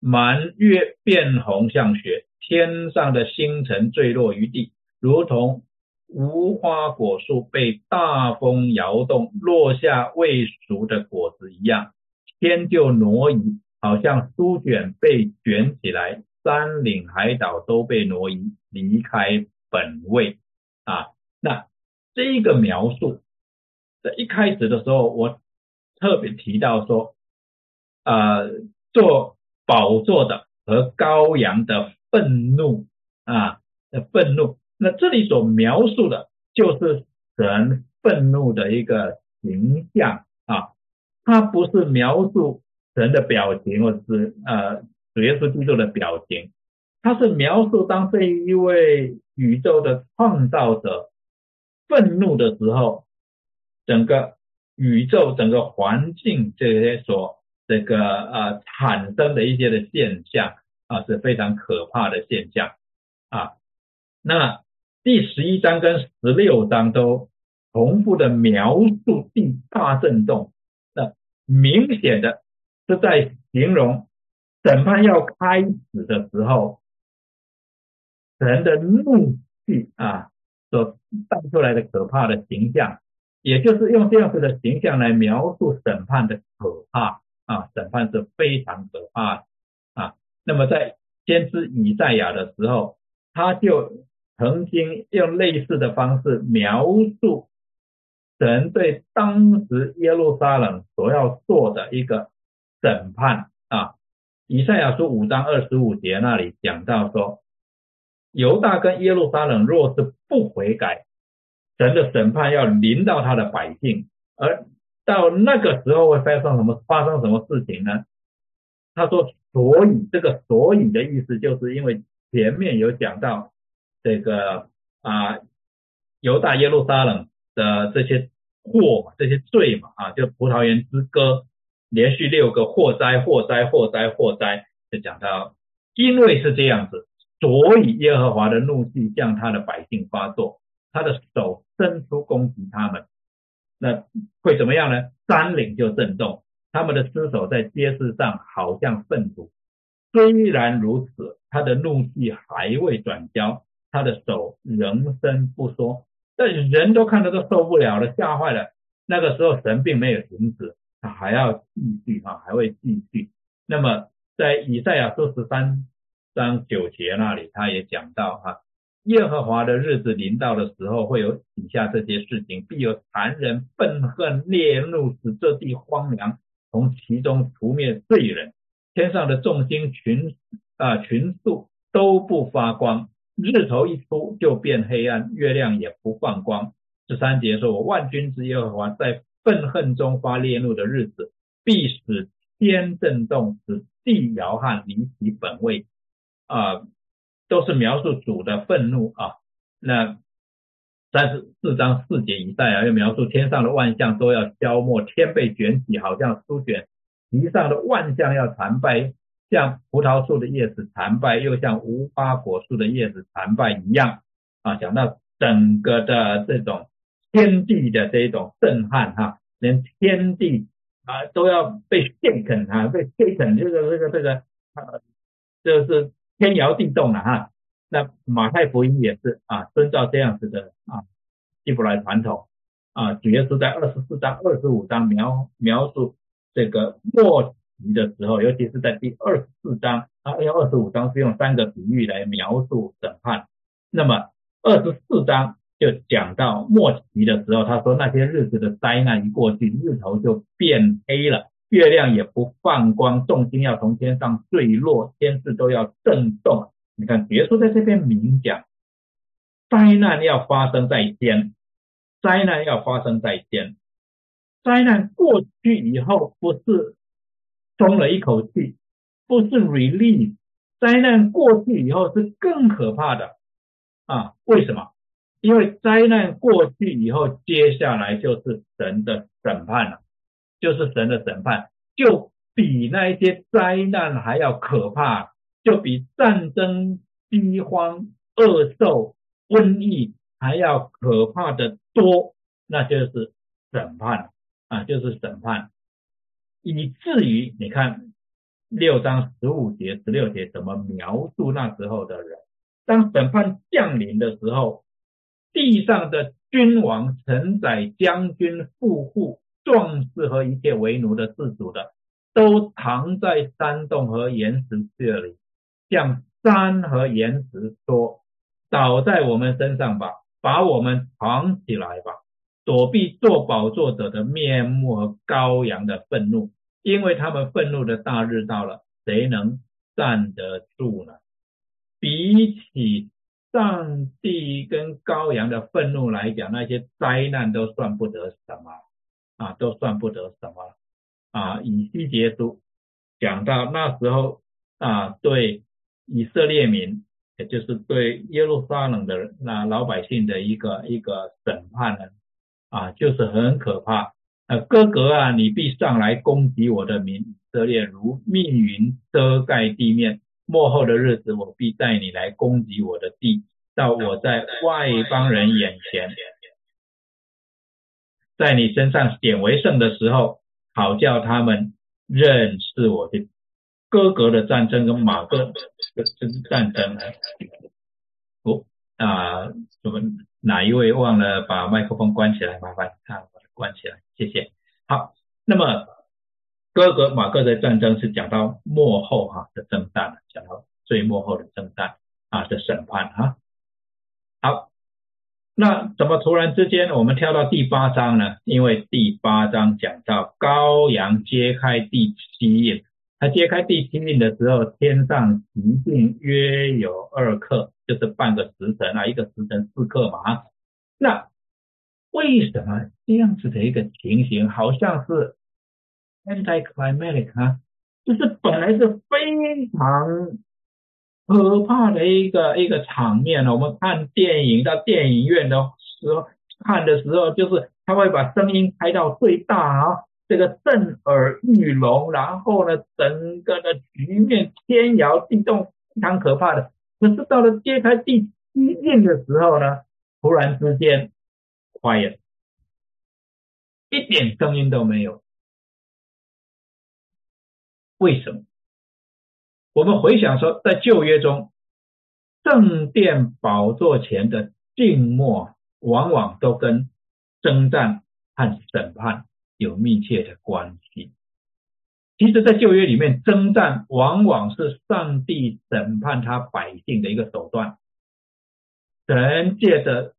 满月变红像雪，天上的星辰坠落于地，如同无花果树被大风摇动落下未熟的果子一样，天就挪移，好像书卷被卷起来，山岭海岛都被挪移离开本位啊。那这个描述。一开始的时候，我特别提到说，呃，做宝座的和羔羊的愤怒啊的愤怒，那这里所描述的就是神愤怒的一个形象啊，它不是描述神的表情，或者是呃主耶稣基督的表情，它是描述当这一位宇宙的创造者愤怒的时候。整个宇宙、整个环境这些所这个呃产生的一些的现象啊是非常可怕的现象啊。那第十一章跟十六章都重复的描述地大震动，那明显的是在形容审判要开始的时候，人的怒气啊所带出来的可怕的形象。也就是用这样子的形象来描述审判的可怕啊，审判是非常可怕啊。那么在先知以赛亚的时候，他就曾经用类似的方式描述神对当时耶路撒冷所要做的一个审判啊。以赛亚书五章二十五节那里讲到说，犹大跟耶路撒冷若是不悔改。神的审判要临到他的百姓，而到那个时候会发生什么？发生什么事情呢？他说：“所以这个‘所以’的意思，就是因为前面有讲到这个啊，犹大耶路撒冷的这些祸嘛，这些罪嘛啊，就葡萄园之歌连续六个祸灾、祸灾、祸灾、祸灾，就讲到，因为是这样子，所以耶和华的怒气向他的百姓发作。”他的手伸出攻击他们，那会怎么样呢？山岭就震动，他们的尸首在街市上好像粪土。虽然如此，他的怒气还未转消，他的手仍伸不说。但人都看得都受不了了，吓坏了。那个时候神并没有停止，他还要继续啊，还会继续。那么在以赛亚书十三章九节那里，他也讲到哈。耶和华的日子临到的时候，会有以下这些事情：必有残忍、愤恨、烈怒，使这地荒凉，从其中除灭罪人。天上的众星群啊群宿都不发光，日头一出就变黑暗，月亮也不放光。十三节说：“我万军之耶和华在愤恨中发烈怒的日子，必使天震动，使地摇撼，离其本位。”啊。都是描述主的愤怒啊。那三十四章四节以赛啊，又描述天上的万象都要消没，天被卷起，好像书卷；地上的万象要残败，像葡萄树的叶子残败，又像无花果树的叶子残败一样啊。讲到整个的这种天地的这种震撼哈，连天地啊都要被 shake 啊，被 shake，这个这个这个，就是。天摇地动了哈，那马太福音也是啊，遵照这样子的啊希伯来传统啊，主要是在二十四章、二十五章描描述这个末期的时候，尤其是在第二十四章啊，因为二十五章是用三个比喻来描述审判，那么二十四章就讲到末期的时候，他说那些日子的灾难一过去，日头就变黑了。月亮也不放光，重心要从天上坠落，天势都要震动。你看，别说在这边明讲，灾难要发生在天，灾难要发生在天。灾难过去以后，不是松了一口气，不是 release。灾难过去以后是更可怕的啊！为什么？因为灾难过去以后，接下来就是神的审判了。就是神的审判，就比那一些灾难还要可怕，就比战争、饥荒、恶兽、瘟疫还要可怕的多。那就是审判啊，就是审判，以至于你看六章十五节、十六节怎么描述那时候的人？当审判降临的时候，地上的君王、臣宰、将军、富户。壮士和一切为奴的自主的，都藏在山洞和岩石这里，向山和岩石说：“倒在我们身上吧，把我们藏起来吧，躲避做宝座者的面目和羔羊的愤怒，因为他们愤怒的大日到了，谁能站得住呢？比起上帝跟羔羊的愤怒来讲，那些灾难都算不得什么。”啊，都算不得什么啊！以西结书讲到那时候啊，对以色列民，也就是对耶路撒冷的那老百姓的一个一个审判呢，啊，就是很可怕。呃，哥哥啊，你必上来攻击我的民以色列，如密云遮盖地面。末后的日子，我必带你来攻击我的地，到我在外邦人眼前。在你身上显为圣的时候，好叫他们认识我的哥哥的战争跟马哥的战争。哦啊，我们哪一位忘了把麦克风关起来？麻烦啊，把它关起来，谢谢。好，那么哥哥马哥的战争是讲到幕后哈的征战，讲到最幕后的征战啊的审判哈。好。那怎么突然之间我们跳到第八章呢？因为第八章讲到羔羊揭开第七印，他揭开第七印的时候，天上一定约有二克，就是半个时辰啊，一个时辰四克嘛。那为什么这样子的一个情形，好像是 anti-climatic 啊？就是本来是非常。可怕的一个一个场面呢。我们看电影到电影院的时候看的时候，就是他会把声音开到最大啊，这个震耳欲聋，然后呢，整个的局面天摇地动，非常可怕的。可是到了揭开第七印的时候呢，突然之间 quiet，一点声音都没有。为什么？我们回想说，在旧约中，圣殿宝座前的静默，往往都跟征战和审判有密切的关系。其实，在旧约里面，征战往往是上帝审判他百姓的一个手段。神借着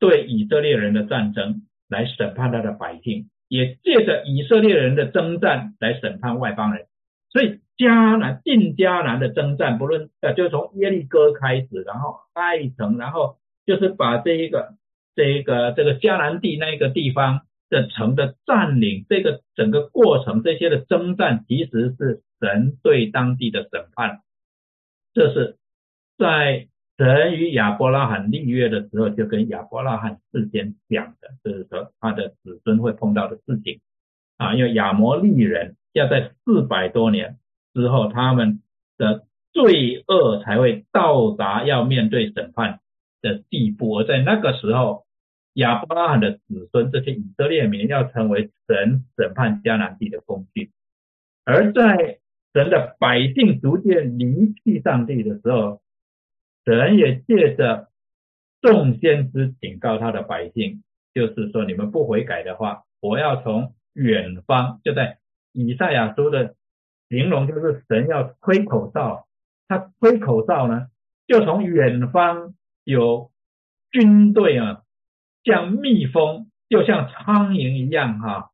对以色列人的战争来审判他的百姓，也借着以色列人的征战来审判外邦人。所以迦南进迦南的征战，不论呃，就从耶利哥开始，然后爱城，然后就是把这一个这一个这个迦南地那一个地方的城的占领，这个整个过程这些的征战，其实是神对当地的审判。这是在神与亚伯拉罕立约的时候，就跟亚伯拉罕事先讲的，就是说他的子孙会碰到的事情啊，因为亚摩利人。要在四百多年之后，他们的罪恶才会到达要面对审判的地步。而在那个时候，亚伯拉罕的子孙这些以色列民要成为神审判迦南地的工具。而在神的百姓逐渐离弃上帝的时候，神也借着众先知警告他的百姓，就是说：你们不悔改的话，我要从远方就在。以赛亚书的形容就是神要吹口哨，他吹口哨呢，就从远方有军队啊，像蜜蜂，就像苍蝇一样哈，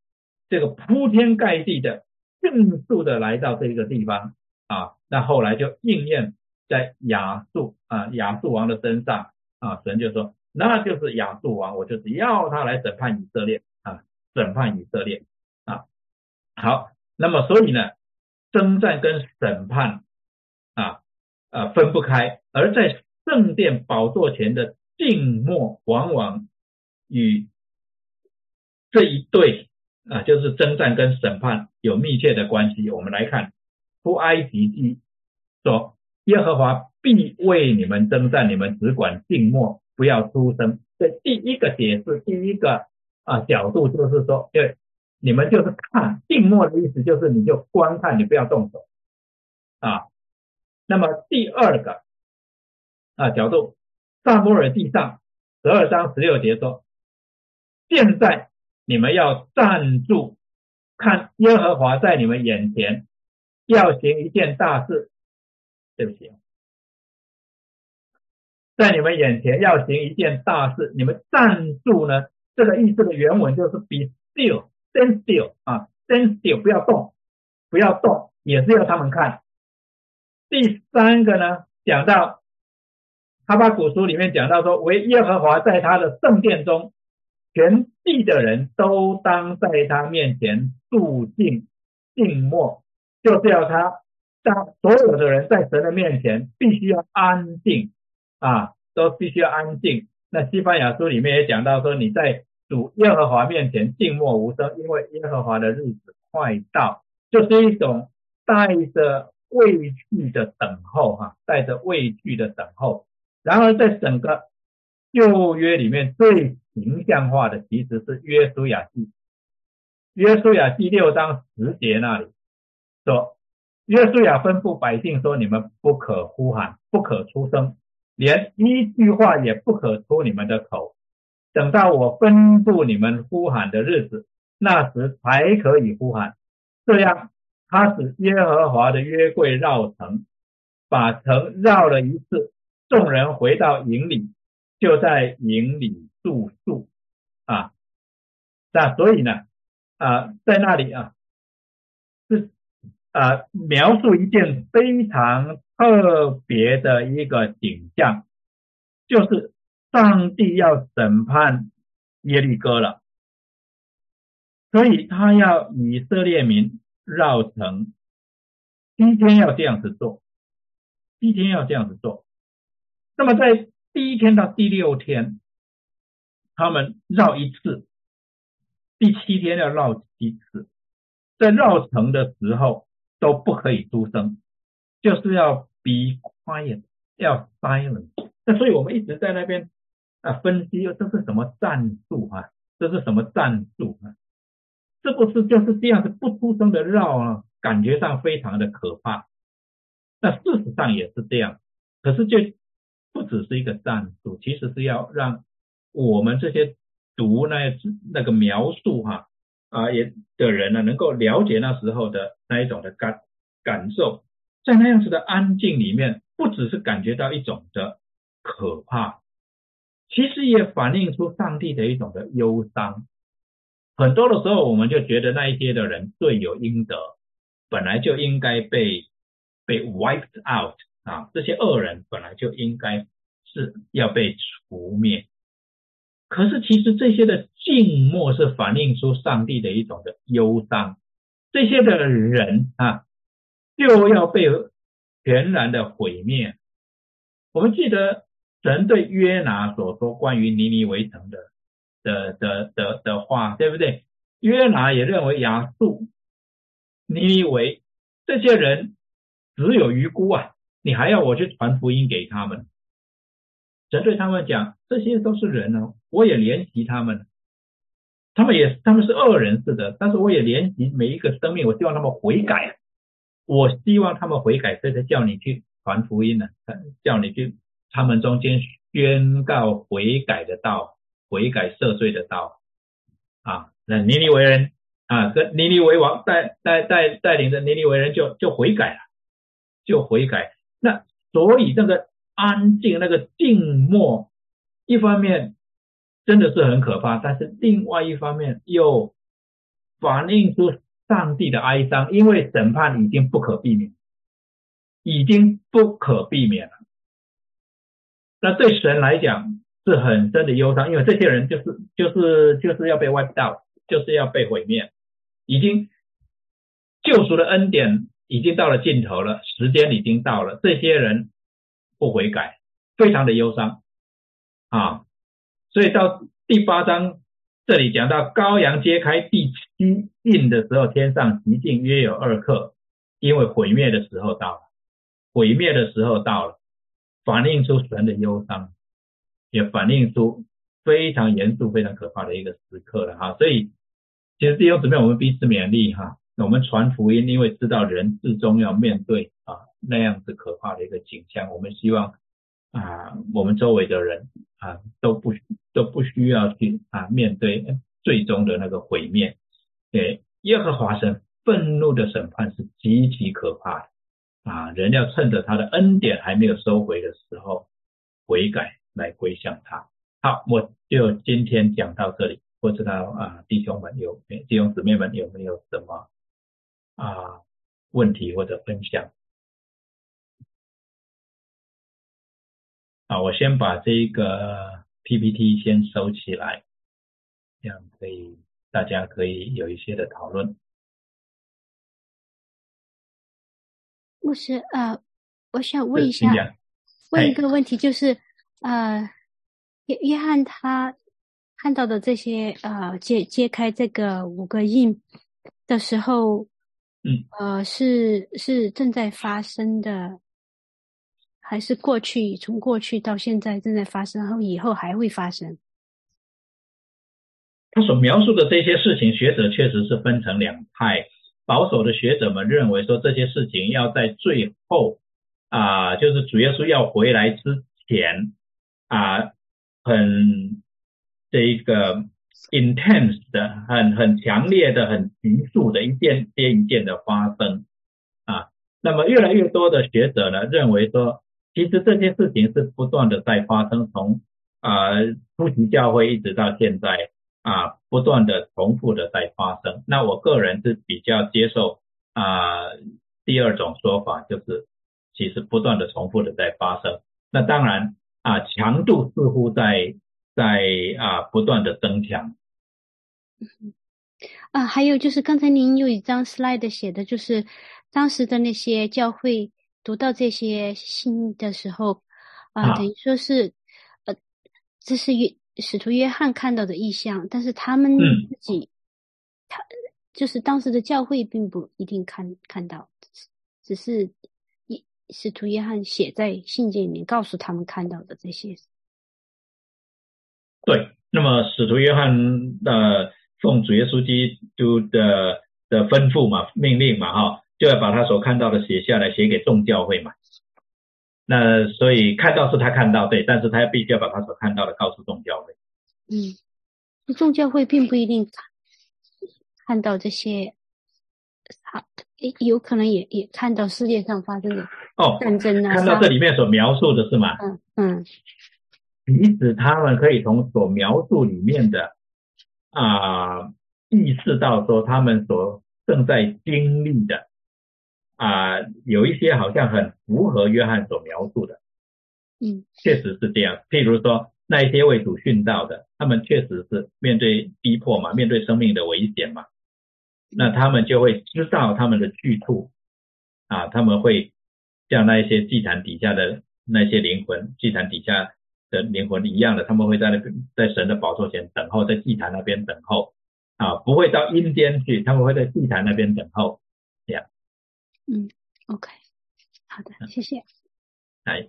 这个铺天盖地的迅速的来到这个地方啊，那后来就应验在亚述啊亚述王的身上啊，神就说那就是亚述王，我就是要他来审判以色列啊，审判以色列。啊，好。那么，所以呢，征战跟审判啊啊分不开，而在圣殿宝座前的静默，往往与这一对啊，就是征战跟审判有密切的关系。我们来看出埃及记说，耶和华必为你们征战，你们只管静默，不要出声。这第一个解释，第一个啊角度就是说，对。你们就是看静默的意思，就是你就观看，你不要动手啊。那么第二个啊角度，萨摩尔地上十二章十六节说：现在你们要站住，看耶和华在你们眼前要行一件大事。对不起，在你们眼前要行一件大事，你们站住呢？这个意思的原文就是 be still。Stand still 啊，Stand still，不要动，不要动，也是要他们看。第三个呢，讲到哈巴古书里面讲到说，唯耶和华在他的圣殿中，全地的人都当在他面前肃静静默，就是要他当所有的人在神的面前必须要安静啊，都必须要安静。那西班牙书里面也讲到说，你在主耶和华面前静默无声，因为耶和华的日子快到，就是一种带着畏惧的等候，哈，带着畏惧的等候。然而，在整个旧约里面，最形象化的其实是约书亚记。约书亚第六章十节那里说，约书亚吩咐百姓说：“你们不可呼喊，不可出声，连一句话也不可出你们的口。”等到我吩咐你们呼喊的日子，那时才可以呼喊。这样，他使耶和华的约柜绕城，把城绕了一次。众人回到营里，就在营里住宿。啊，那所以呢，啊，在那里啊，是啊，描述一件非常特别的一个景象，就是。上帝要审判耶利哥了，所以他要以色列民绕城，第一天要这样子做，第一天要这样子做。那么在第一天到第六天，他们绕一次，第七天要绕七次，在绕城的时候都不可以出声，就是要 be quiet，要 silent。那所以我们一直在那边。啊，分析这是什么战术啊？这是什么战术啊？是不是就是这样子不出声的绕啊？感觉上非常的可怕。那事实上也是这样。可是就不只是一个战术，其实是要让我们这些读那那个描述哈啊也的人呢，能够了解那时候的那一种的感感受，在那样子的安静里面，不只是感觉到一种的可怕。其实也反映出上帝的一种的忧伤。很多的时候，我们就觉得那一些的人罪有应得，本来就应该被被 wiped out 啊，这些恶人本来就应该是要被除灭。可是其实这些的静默是反映出上帝的一种的忧伤，这些的人啊就要被全然的毁灭。我们记得神对约拿所说关于尼尼围城的的的的的话，对不对？约拿也认为亚述、尼尼维这些人只有余辜啊，你还要我去传福音给他们？神对他们讲，这些都是人哦，我也怜惜他们，他们也他们是恶人似的，但是我也怜惜每一个生命，我希望他们悔改，我希望他们悔改，所以才叫你去传福音呢，叫你去他们中间宣告悔改的道，悔改赦罪的道啊，那尼尼为人啊，跟尼尼为王带带带带领着尼尼为人就就悔改了，就悔改，那所以那个。安静，那个静默，一方面真的是很可怕，但是另外一方面又反映出上帝的哀伤，因为审判已经不可避免，已经不可避免了。那对神来讲是很深的忧伤，因为这些人就是就是就是要被 wipe out，就是要被毁灭，已经救赎的恩典已经到了尽头了，时间已经到了，这些人。不悔改，非常的忧伤啊！所以到第八章这里讲到羔羊揭开第七印的时候，天上极静约有二刻，因为毁灭的时候到了，毁灭的时候到了，反映出神的忧伤，也反映出非常严肃、非常可怕的一个时刻了哈！所以其实弟兄姊妹，我们彼此勉励哈，我们传福音，因为知道人至终要面对啊。那样子可怕的一个景象，我们希望啊，我们周围的人啊都不都不需要去啊面对最终的那个毁灭。对，耶和华神愤怒的审判是极其可怕的啊！人要趁着他的恩典还没有收回的时候悔改来归向他。好，我就今天讲到这里，不知道啊弟兄们有弟兄姊妹们有没有什么啊问题或者分享？啊，我先把这个 PPT 先收起来，这样可以大家可以有一些的讨论。牧师，呃，我想问一下，问一个问题，就是呃，约约翰他看到的这些呃揭揭开这个五个印的时候，嗯，呃，是是正在发生的。还是过去，从过去到现在正在发生，然后以后还会发生。他所描述的这些事情，学者确实是分成两派。保守的学者们认为说，这些事情要在最后啊，就是主耶稣要回来之前啊，很这一个 intense 的、很很强烈的、很急速的一件接一件的发生啊。那么越来越多的学者呢，认为说。其实这件事情是不断的在发生，从啊初期教会一直到现在啊，不断的重复的在发生。那我个人是比较接受啊第二种说法，就是其实不断的重复的在发生。那当然啊，强度似乎在在啊不断的增强。啊，还有就是刚才您有一张 slide 写的就是当时的那些教会。读到这些信的时候，啊，等于说是，呃，这是约使徒约翰看到的意象，但是他们自己，他就是当时的教会并不一定看看到，只是一使徒约翰写在信件里面告诉他们看到的这些。对，那么使徒约翰的奉主耶稣基督的的吩咐嘛，命令嘛，哈。就要把他所看到的写下来，写给众教会嘛。那所以看到是他看到对，但是他必须要把他所看到的告诉众教会。嗯，众教会并不一定看到这些，好，有可能也也看到世界上发生的哦战争啊。看到这里面所描述的是吗？嗯嗯。彼此他们可以从所描述里面的啊意识到说他们所正在经历的啊有一些好像很符合约翰所描述的，嗯，确实是这样。譬如说那一些为主殉道的，他们确实是面对逼迫嘛，面对生命的危险嘛，那他们就会知道他们的去处啊，他们会像那一些祭坛底下的那些灵魂，祭坛底下。的灵魂一样的，他们会在那边，在神的宝座前等候，在祭坛那边等候啊，不会到阴间去，他们会在祭坛那边等候，这样。嗯，OK，好的，谢谢。来，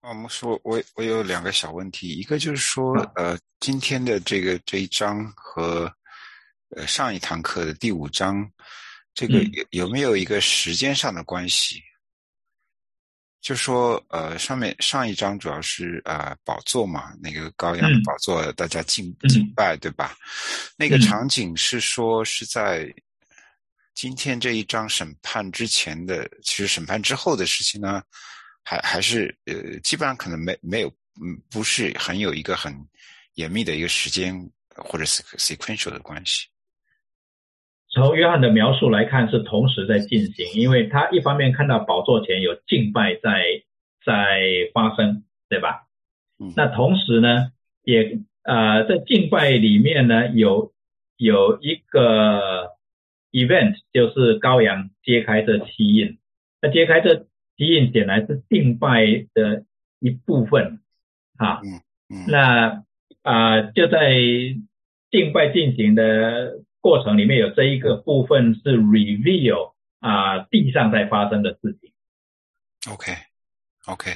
我们说，我我有两个小问题，一个就是说，呃，今天的这个这一章和呃上一堂课的第五章，这个有有没有一个时间上的关系？就说呃，上面上一章主要是呃宝座嘛，那个羔羊宝座，大家敬敬拜，对吧？那个场景是说是在今天这一章审判之前的，其实审判之后的事情呢，还还是呃，基本上可能没没有，嗯，不是很有一个很严密的一个时间或者是 sequential 的关系。从约翰的描述来看，是同时在进行，因为他一方面看到宝座前有敬拜在在发生，对吧？嗯。那同时呢，也呃在敬拜里面呢，有有一个 event，就是羔羊揭开这七印。那揭开这七印显然是敬拜的一部分，啊。嗯嗯。那啊就在敬拜进行的。过程里面有这一个部分是 reveal 啊，地上在发生的事情。OK，OK，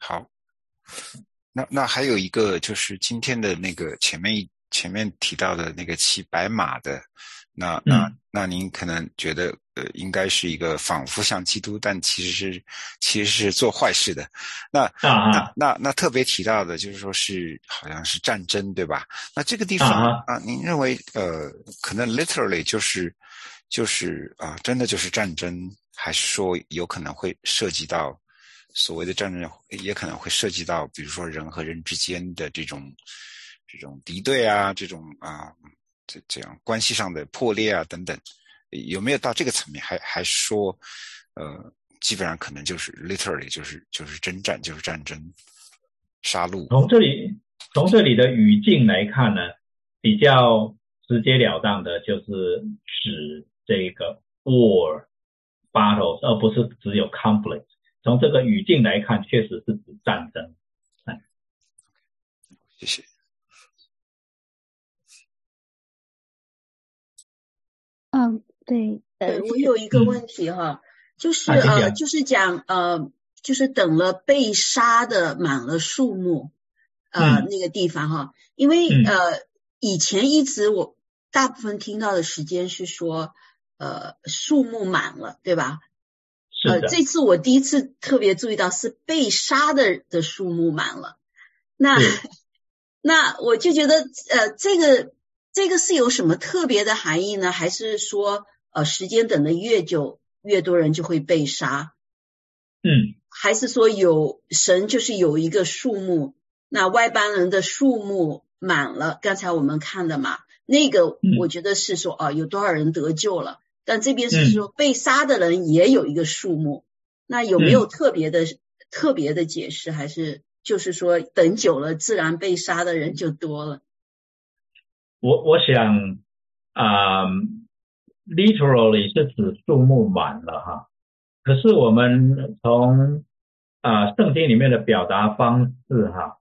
好。那那还有一个就是今天的那个前面一前面提到的那个骑白马的，那那那您可能觉得。呃，应该是一个仿佛像基督，但其实是其实是做坏事的。那那那那特别提到的就是说是好像是战争，对吧？那这个地方啊，您认为呃，可能 literally 就是就是啊，真的就是战争，还是说有可能会涉及到所谓的战争，也可能会涉及到比如说人和人之间的这种这种敌对啊，这种啊这这样关系上的破裂啊等等。有没有到这个层面？还还说，呃，基本上可能就是 literally 就是就是征战，就是战争，杀戮。从这里从这里的语境来看呢，比较直截了当的就是指这个 war battles，而不是只有 conflict。从这个语境来看，确实是指战争。谢谢。嗯。对，呃，我有一个问题哈，就是呃，就是讲呃，就是等了被杀的满了树木，呃，那个地方哈，因为呃，以前一直我大部分听到的时间是说，呃，树木满了，对吧？呃，这次我第一次特别注意到是被杀的的树木满了，那 那我就觉得呃，这个这个是有什么特别的含义呢？还是说？呃，时间等的越久，越多人就会被杀。嗯，还是说有神就是有一个数目，那外邦人的数目满了。刚才我们看的嘛，那个我觉得是说啊，有多少人得救了。但这边是说被杀的人也有一个数目，那有没有特别的特别的解释？还是就是说等久了，自然被杀的人就多了？我我想啊。Literally 是指树木满了哈，可是我们从啊圣经里面的表达方式哈，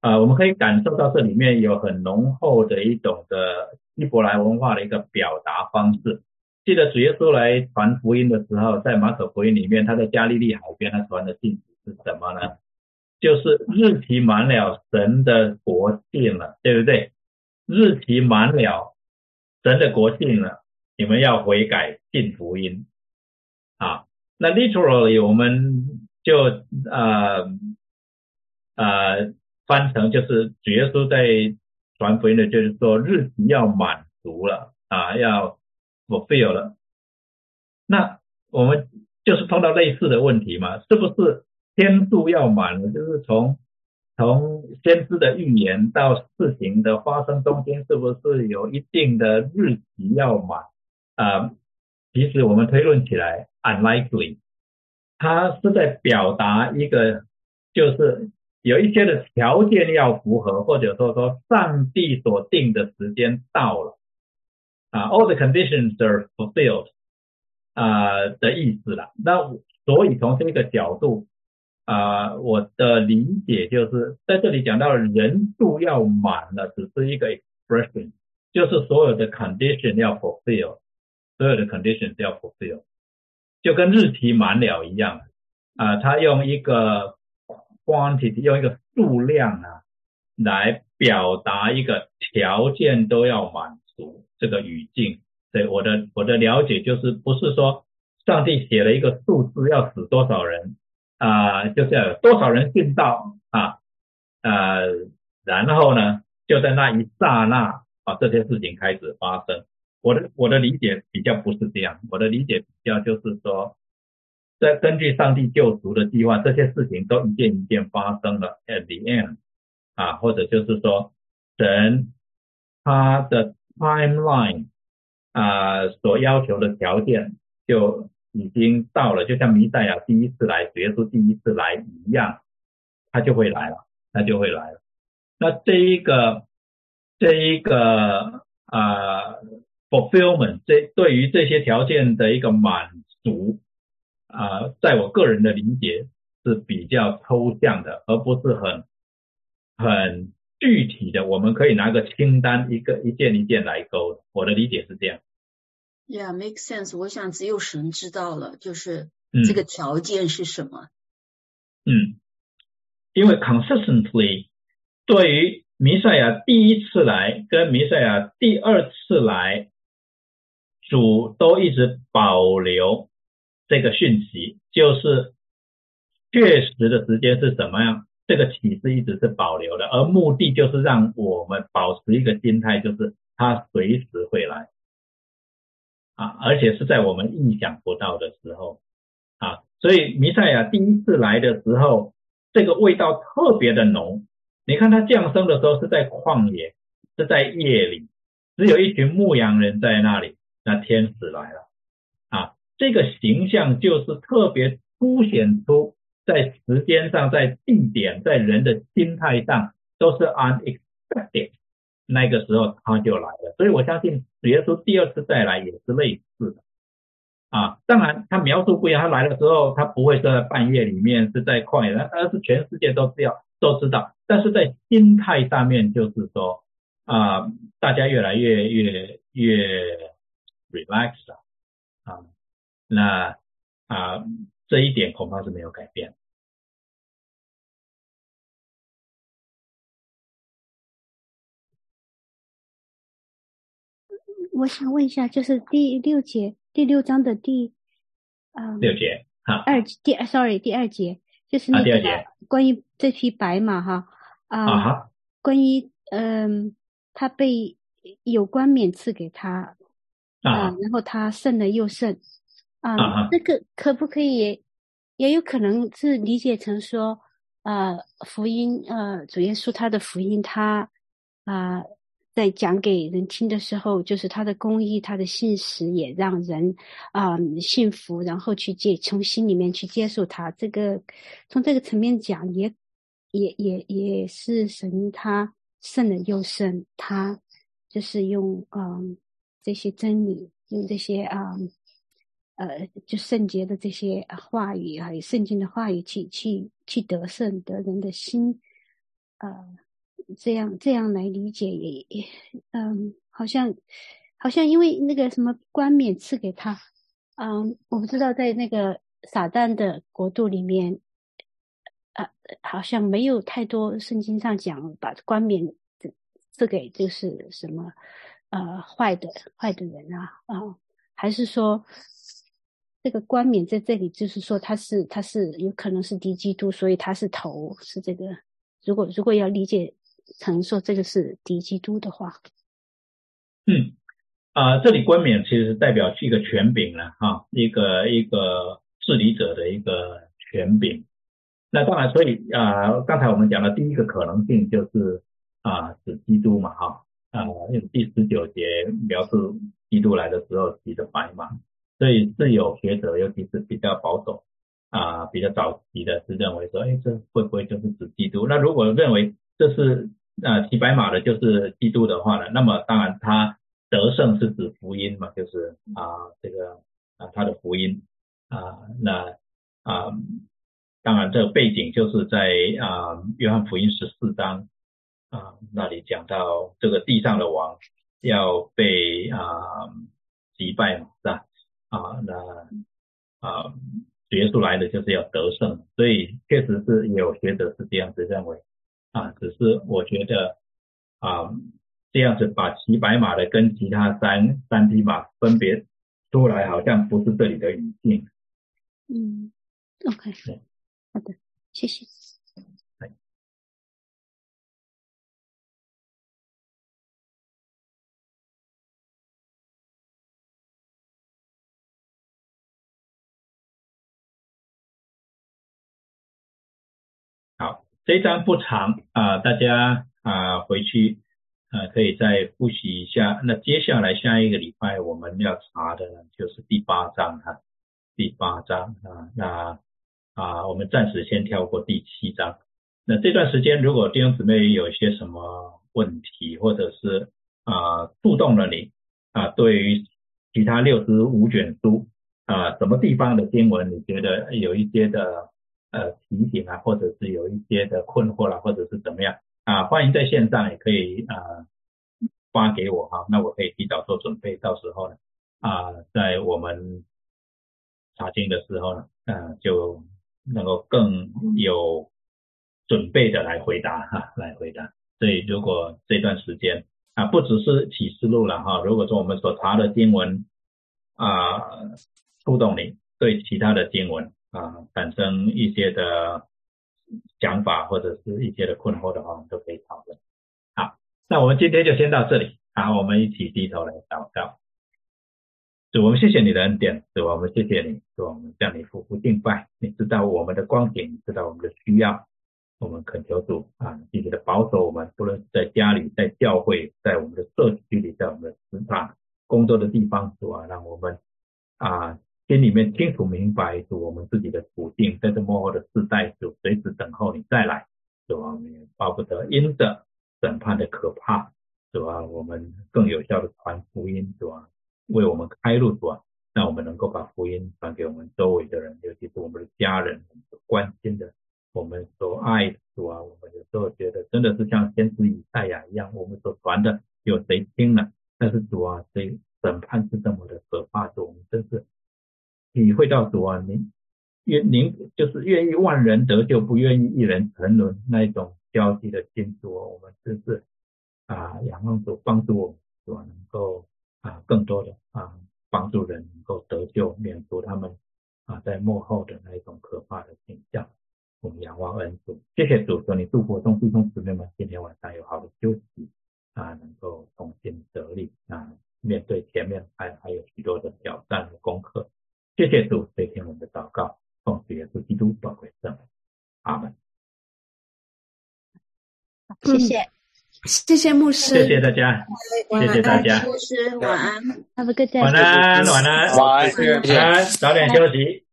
啊我们可以感受到这里面有很浓厚的一种的希伯来文化的一个表达方式。记得主耶稣来传福音的时候，在马可福音里面，他在加利利海边他传的信是什么呢？就是日期满了，神的国近了，对不对？日期满了，神的国近了。你们要悔改信福音啊，那 literally 我们就呃呃翻成就是主耶稣在传福音的，就是说日期要满足了啊，要 fulfill 了。那我们就是碰到类似的问题嘛，是不是天数要满了，就是从从先知的预言到事情的发生中间，是不是有一定的日期要满？啊，其实我们推论起来，unlikely，它是在表达一个，就是有一些的条件要符合，或者说说上帝所定的时间到了，啊，all the conditions are fulfilled，啊的意思了。那所以从这个角度，啊，我的理解就是在这里讲到人数要满了，只是一个 expression，就是所有的 condition 要 fulfill。所有的 conditions 要 fulfill，就跟日期满了一样啊，他用一个 quantity，用一个数量啊，来表达一个条件都要满足这个语境。对我的我的了解就是，不是说上帝写了一个数字要死多少人啊，就是要多少人信道啊，呃，然后呢，就在那一刹那啊，这些事情开始发生。我的我的理解比较不是这样，我的理解比较就是说，在根据上帝救赎的计划，这些事情都一件一件发生了。At the end，啊，或者就是说，神他的 timeline 啊所要求的条件就已经到了，就像弥赛亚第一次来，耶稣第一次来一样，他就会来了，他就会来了。那这一个这一个啊。fulfillment 这对于这些条件的一个满足啊，在我个人的理解是比较抽象的，而不是很很具体的。我们可以拿个清单，一个一件一件来勾。我的理解是这样。Yeah, make sense。我想只有神知道了，就是这个条件是什么。嗯，因为 consistently 对于弥赛亚第一次来跟弥赛亚第二次来。主都一直保留这个讯息，就是确实的时间是怎么样？这个启示一直是保留的，而目的就是让我们保持一个心态，就是他随时会来啊，而且是在我们意想不到的时候啊。所以弥赛亚第一次来的时候，这个味道特别的浓。你看他降生的时候是在旷野，是在夜里，只有一群牧羊人在那里。那天使来了啊，这个形象就是特别凸显出在时间上、在地点、在人的心态上都是 unexpected。那个时候他就来了，所以我相信主耶稣第二次再来也是类似的啊。当然他描述不一样，他来的时候他不会是在半夜里面是在旷野，而是全世界都知道都知道。但是在心态上面就是说啊，大家越来越越越。relax 啊，那啊这一点恐怕是没有改变。我想问一下，就是第六节第六章的第啊六节啊二第 sorry 第二节就是那个关于这匹白马哈啊关于嗯他被有冠冕赐给他。啊，然后他胜了又胜，啊，这个可不可以也也有可能是理解成说，呃，福音，呃，主耶稣他的福音，他啊，在讲给人听的时候，就是他的公义，他的信实也让人啊信服，然后去接从心里面去接受他。这个从这个层面讲，也也也也是神他胜了又胜，他就是用嗯。这些真理，用这些啊，呃，就圣洁的这些话语，还有圣经的话语，去去去得胜得人的心，呃，这样这样来理解也也，嗯，好像好像因为那个什么冠冕赐给他，嗯，我不知道在那个撒旦的国度里面，呃，好像没有太多圣经上讲把冠冕赐给就是什么。呃，坏的坏的人啊啊，还是说这个冠冕在这里，就是说他是他是有可能是敌基督，所以他是头是这个。如果如果要理解成说这个是敌基督的话，嗯啊，这里冠冕其实是代表是一个权柄了哈，一个一个治理者的一个权柄。那当然，所以啊，刚才我们讲的第一个可能性就是啊，指基督嘛，哈啊，用第十九节描述基督来的时候骑的白马，所以是有学者，尤其是比较保守啊，比较早期的是认为说，哎，这会不会就是指基督？那如果认为这是啊骑白马的就是基督的话呢，那么当然他得胜是指福音嘛，就是啊这个啊他的福音啊那啊。当然，这个背景就是在啊，约翰福音十四章啊那里讲到这个地上的王要被啊击败嘛，是吧？啊，那啊，耶稣来的就是要得胜，所以确实是有学者是这样子认为啊，只是我觉得啊，这样子把骑白马的跟其他三三匹马分别出来，好像不是这里的语境。嗯，OK。好的，谢谢。这一章不长啊，大家啊回去啊可以再复习一下。那接下来下一个礼拜我们要查的呢，就是第八章哈，第八章啊，那。啊，我们暂时先跳过第七章。那这段时间，如果弟兄姊妹有一些什么问题，或者是啊触动了你啊，对于其他六十五卷书啊，什么地方的经文你觉得有一些的呃提醒啊，或者是有一些的困惑啦，或者是怎么样啊，欢迎在线上也可以啊发给我哈，那我可以提早做准备，到时候呢啊，在我们查经的时候呢，嗯就。能够更有准备的来回答哈，来回答。所以如果这段时间啊，不只是启示录了哈，如果说我们所查的经文啊触动你，对其他的经文啊产生一些的想法或者是一些的困惑的话，我们都可以讨论。好，那我们今天就先到这里，好，我们一起低头来祷告。主，我们谢谢你的恩典，主，我们谢谢你，主，我们向你俯伏敬拜。你知道我们的光景，你知道我们的需要，我们恳求主啊，继续的保守我们，不论是在家里、在教会、在我们的社区里、在我们的职场工作的地方，主啊，让我们啊心里面清楚明白，主我们自己的处境，在这幕后的世代，主随时等候你再来，主啊，我们巴不得因着审判的可怕，主啊，我们更有效的传福音，主啊。为我们开路，主啊，让我们能够把福音传给我们周围的人，尤其是我们的家人，所关心的，我们所爱的主啊。我们有时候觉得真的是像先知以赛亚一样，我们所传的有谁听了？但是主啊，这审判是这么的可怕，主，我们真是体会到主啊，您愿您就是愿意万人得救，不愿意一人沉沦那一种焦急的心，主啊，我们真是啊，仰望主帮助我们，主啊，能够。啊，更多的啊，帮助人能够得救，免除他们啊在幕后的那一种可怕的形象。我们仰望恩主，谢谢主，说你祝福众弟兄姊妹们今天晚上有好的休息啊，能够重新得力啊，面对前面还还有许多的挑战和功课。谢谢主，垂听我们的祷告，奉主耶稣基督宝贵圣名，阿门。谢谢。谢谢牧师，谢谢大家，谢谢大家，牧师晚安，Have a good day，晚安，晚安，晚安，晚安，早点休息。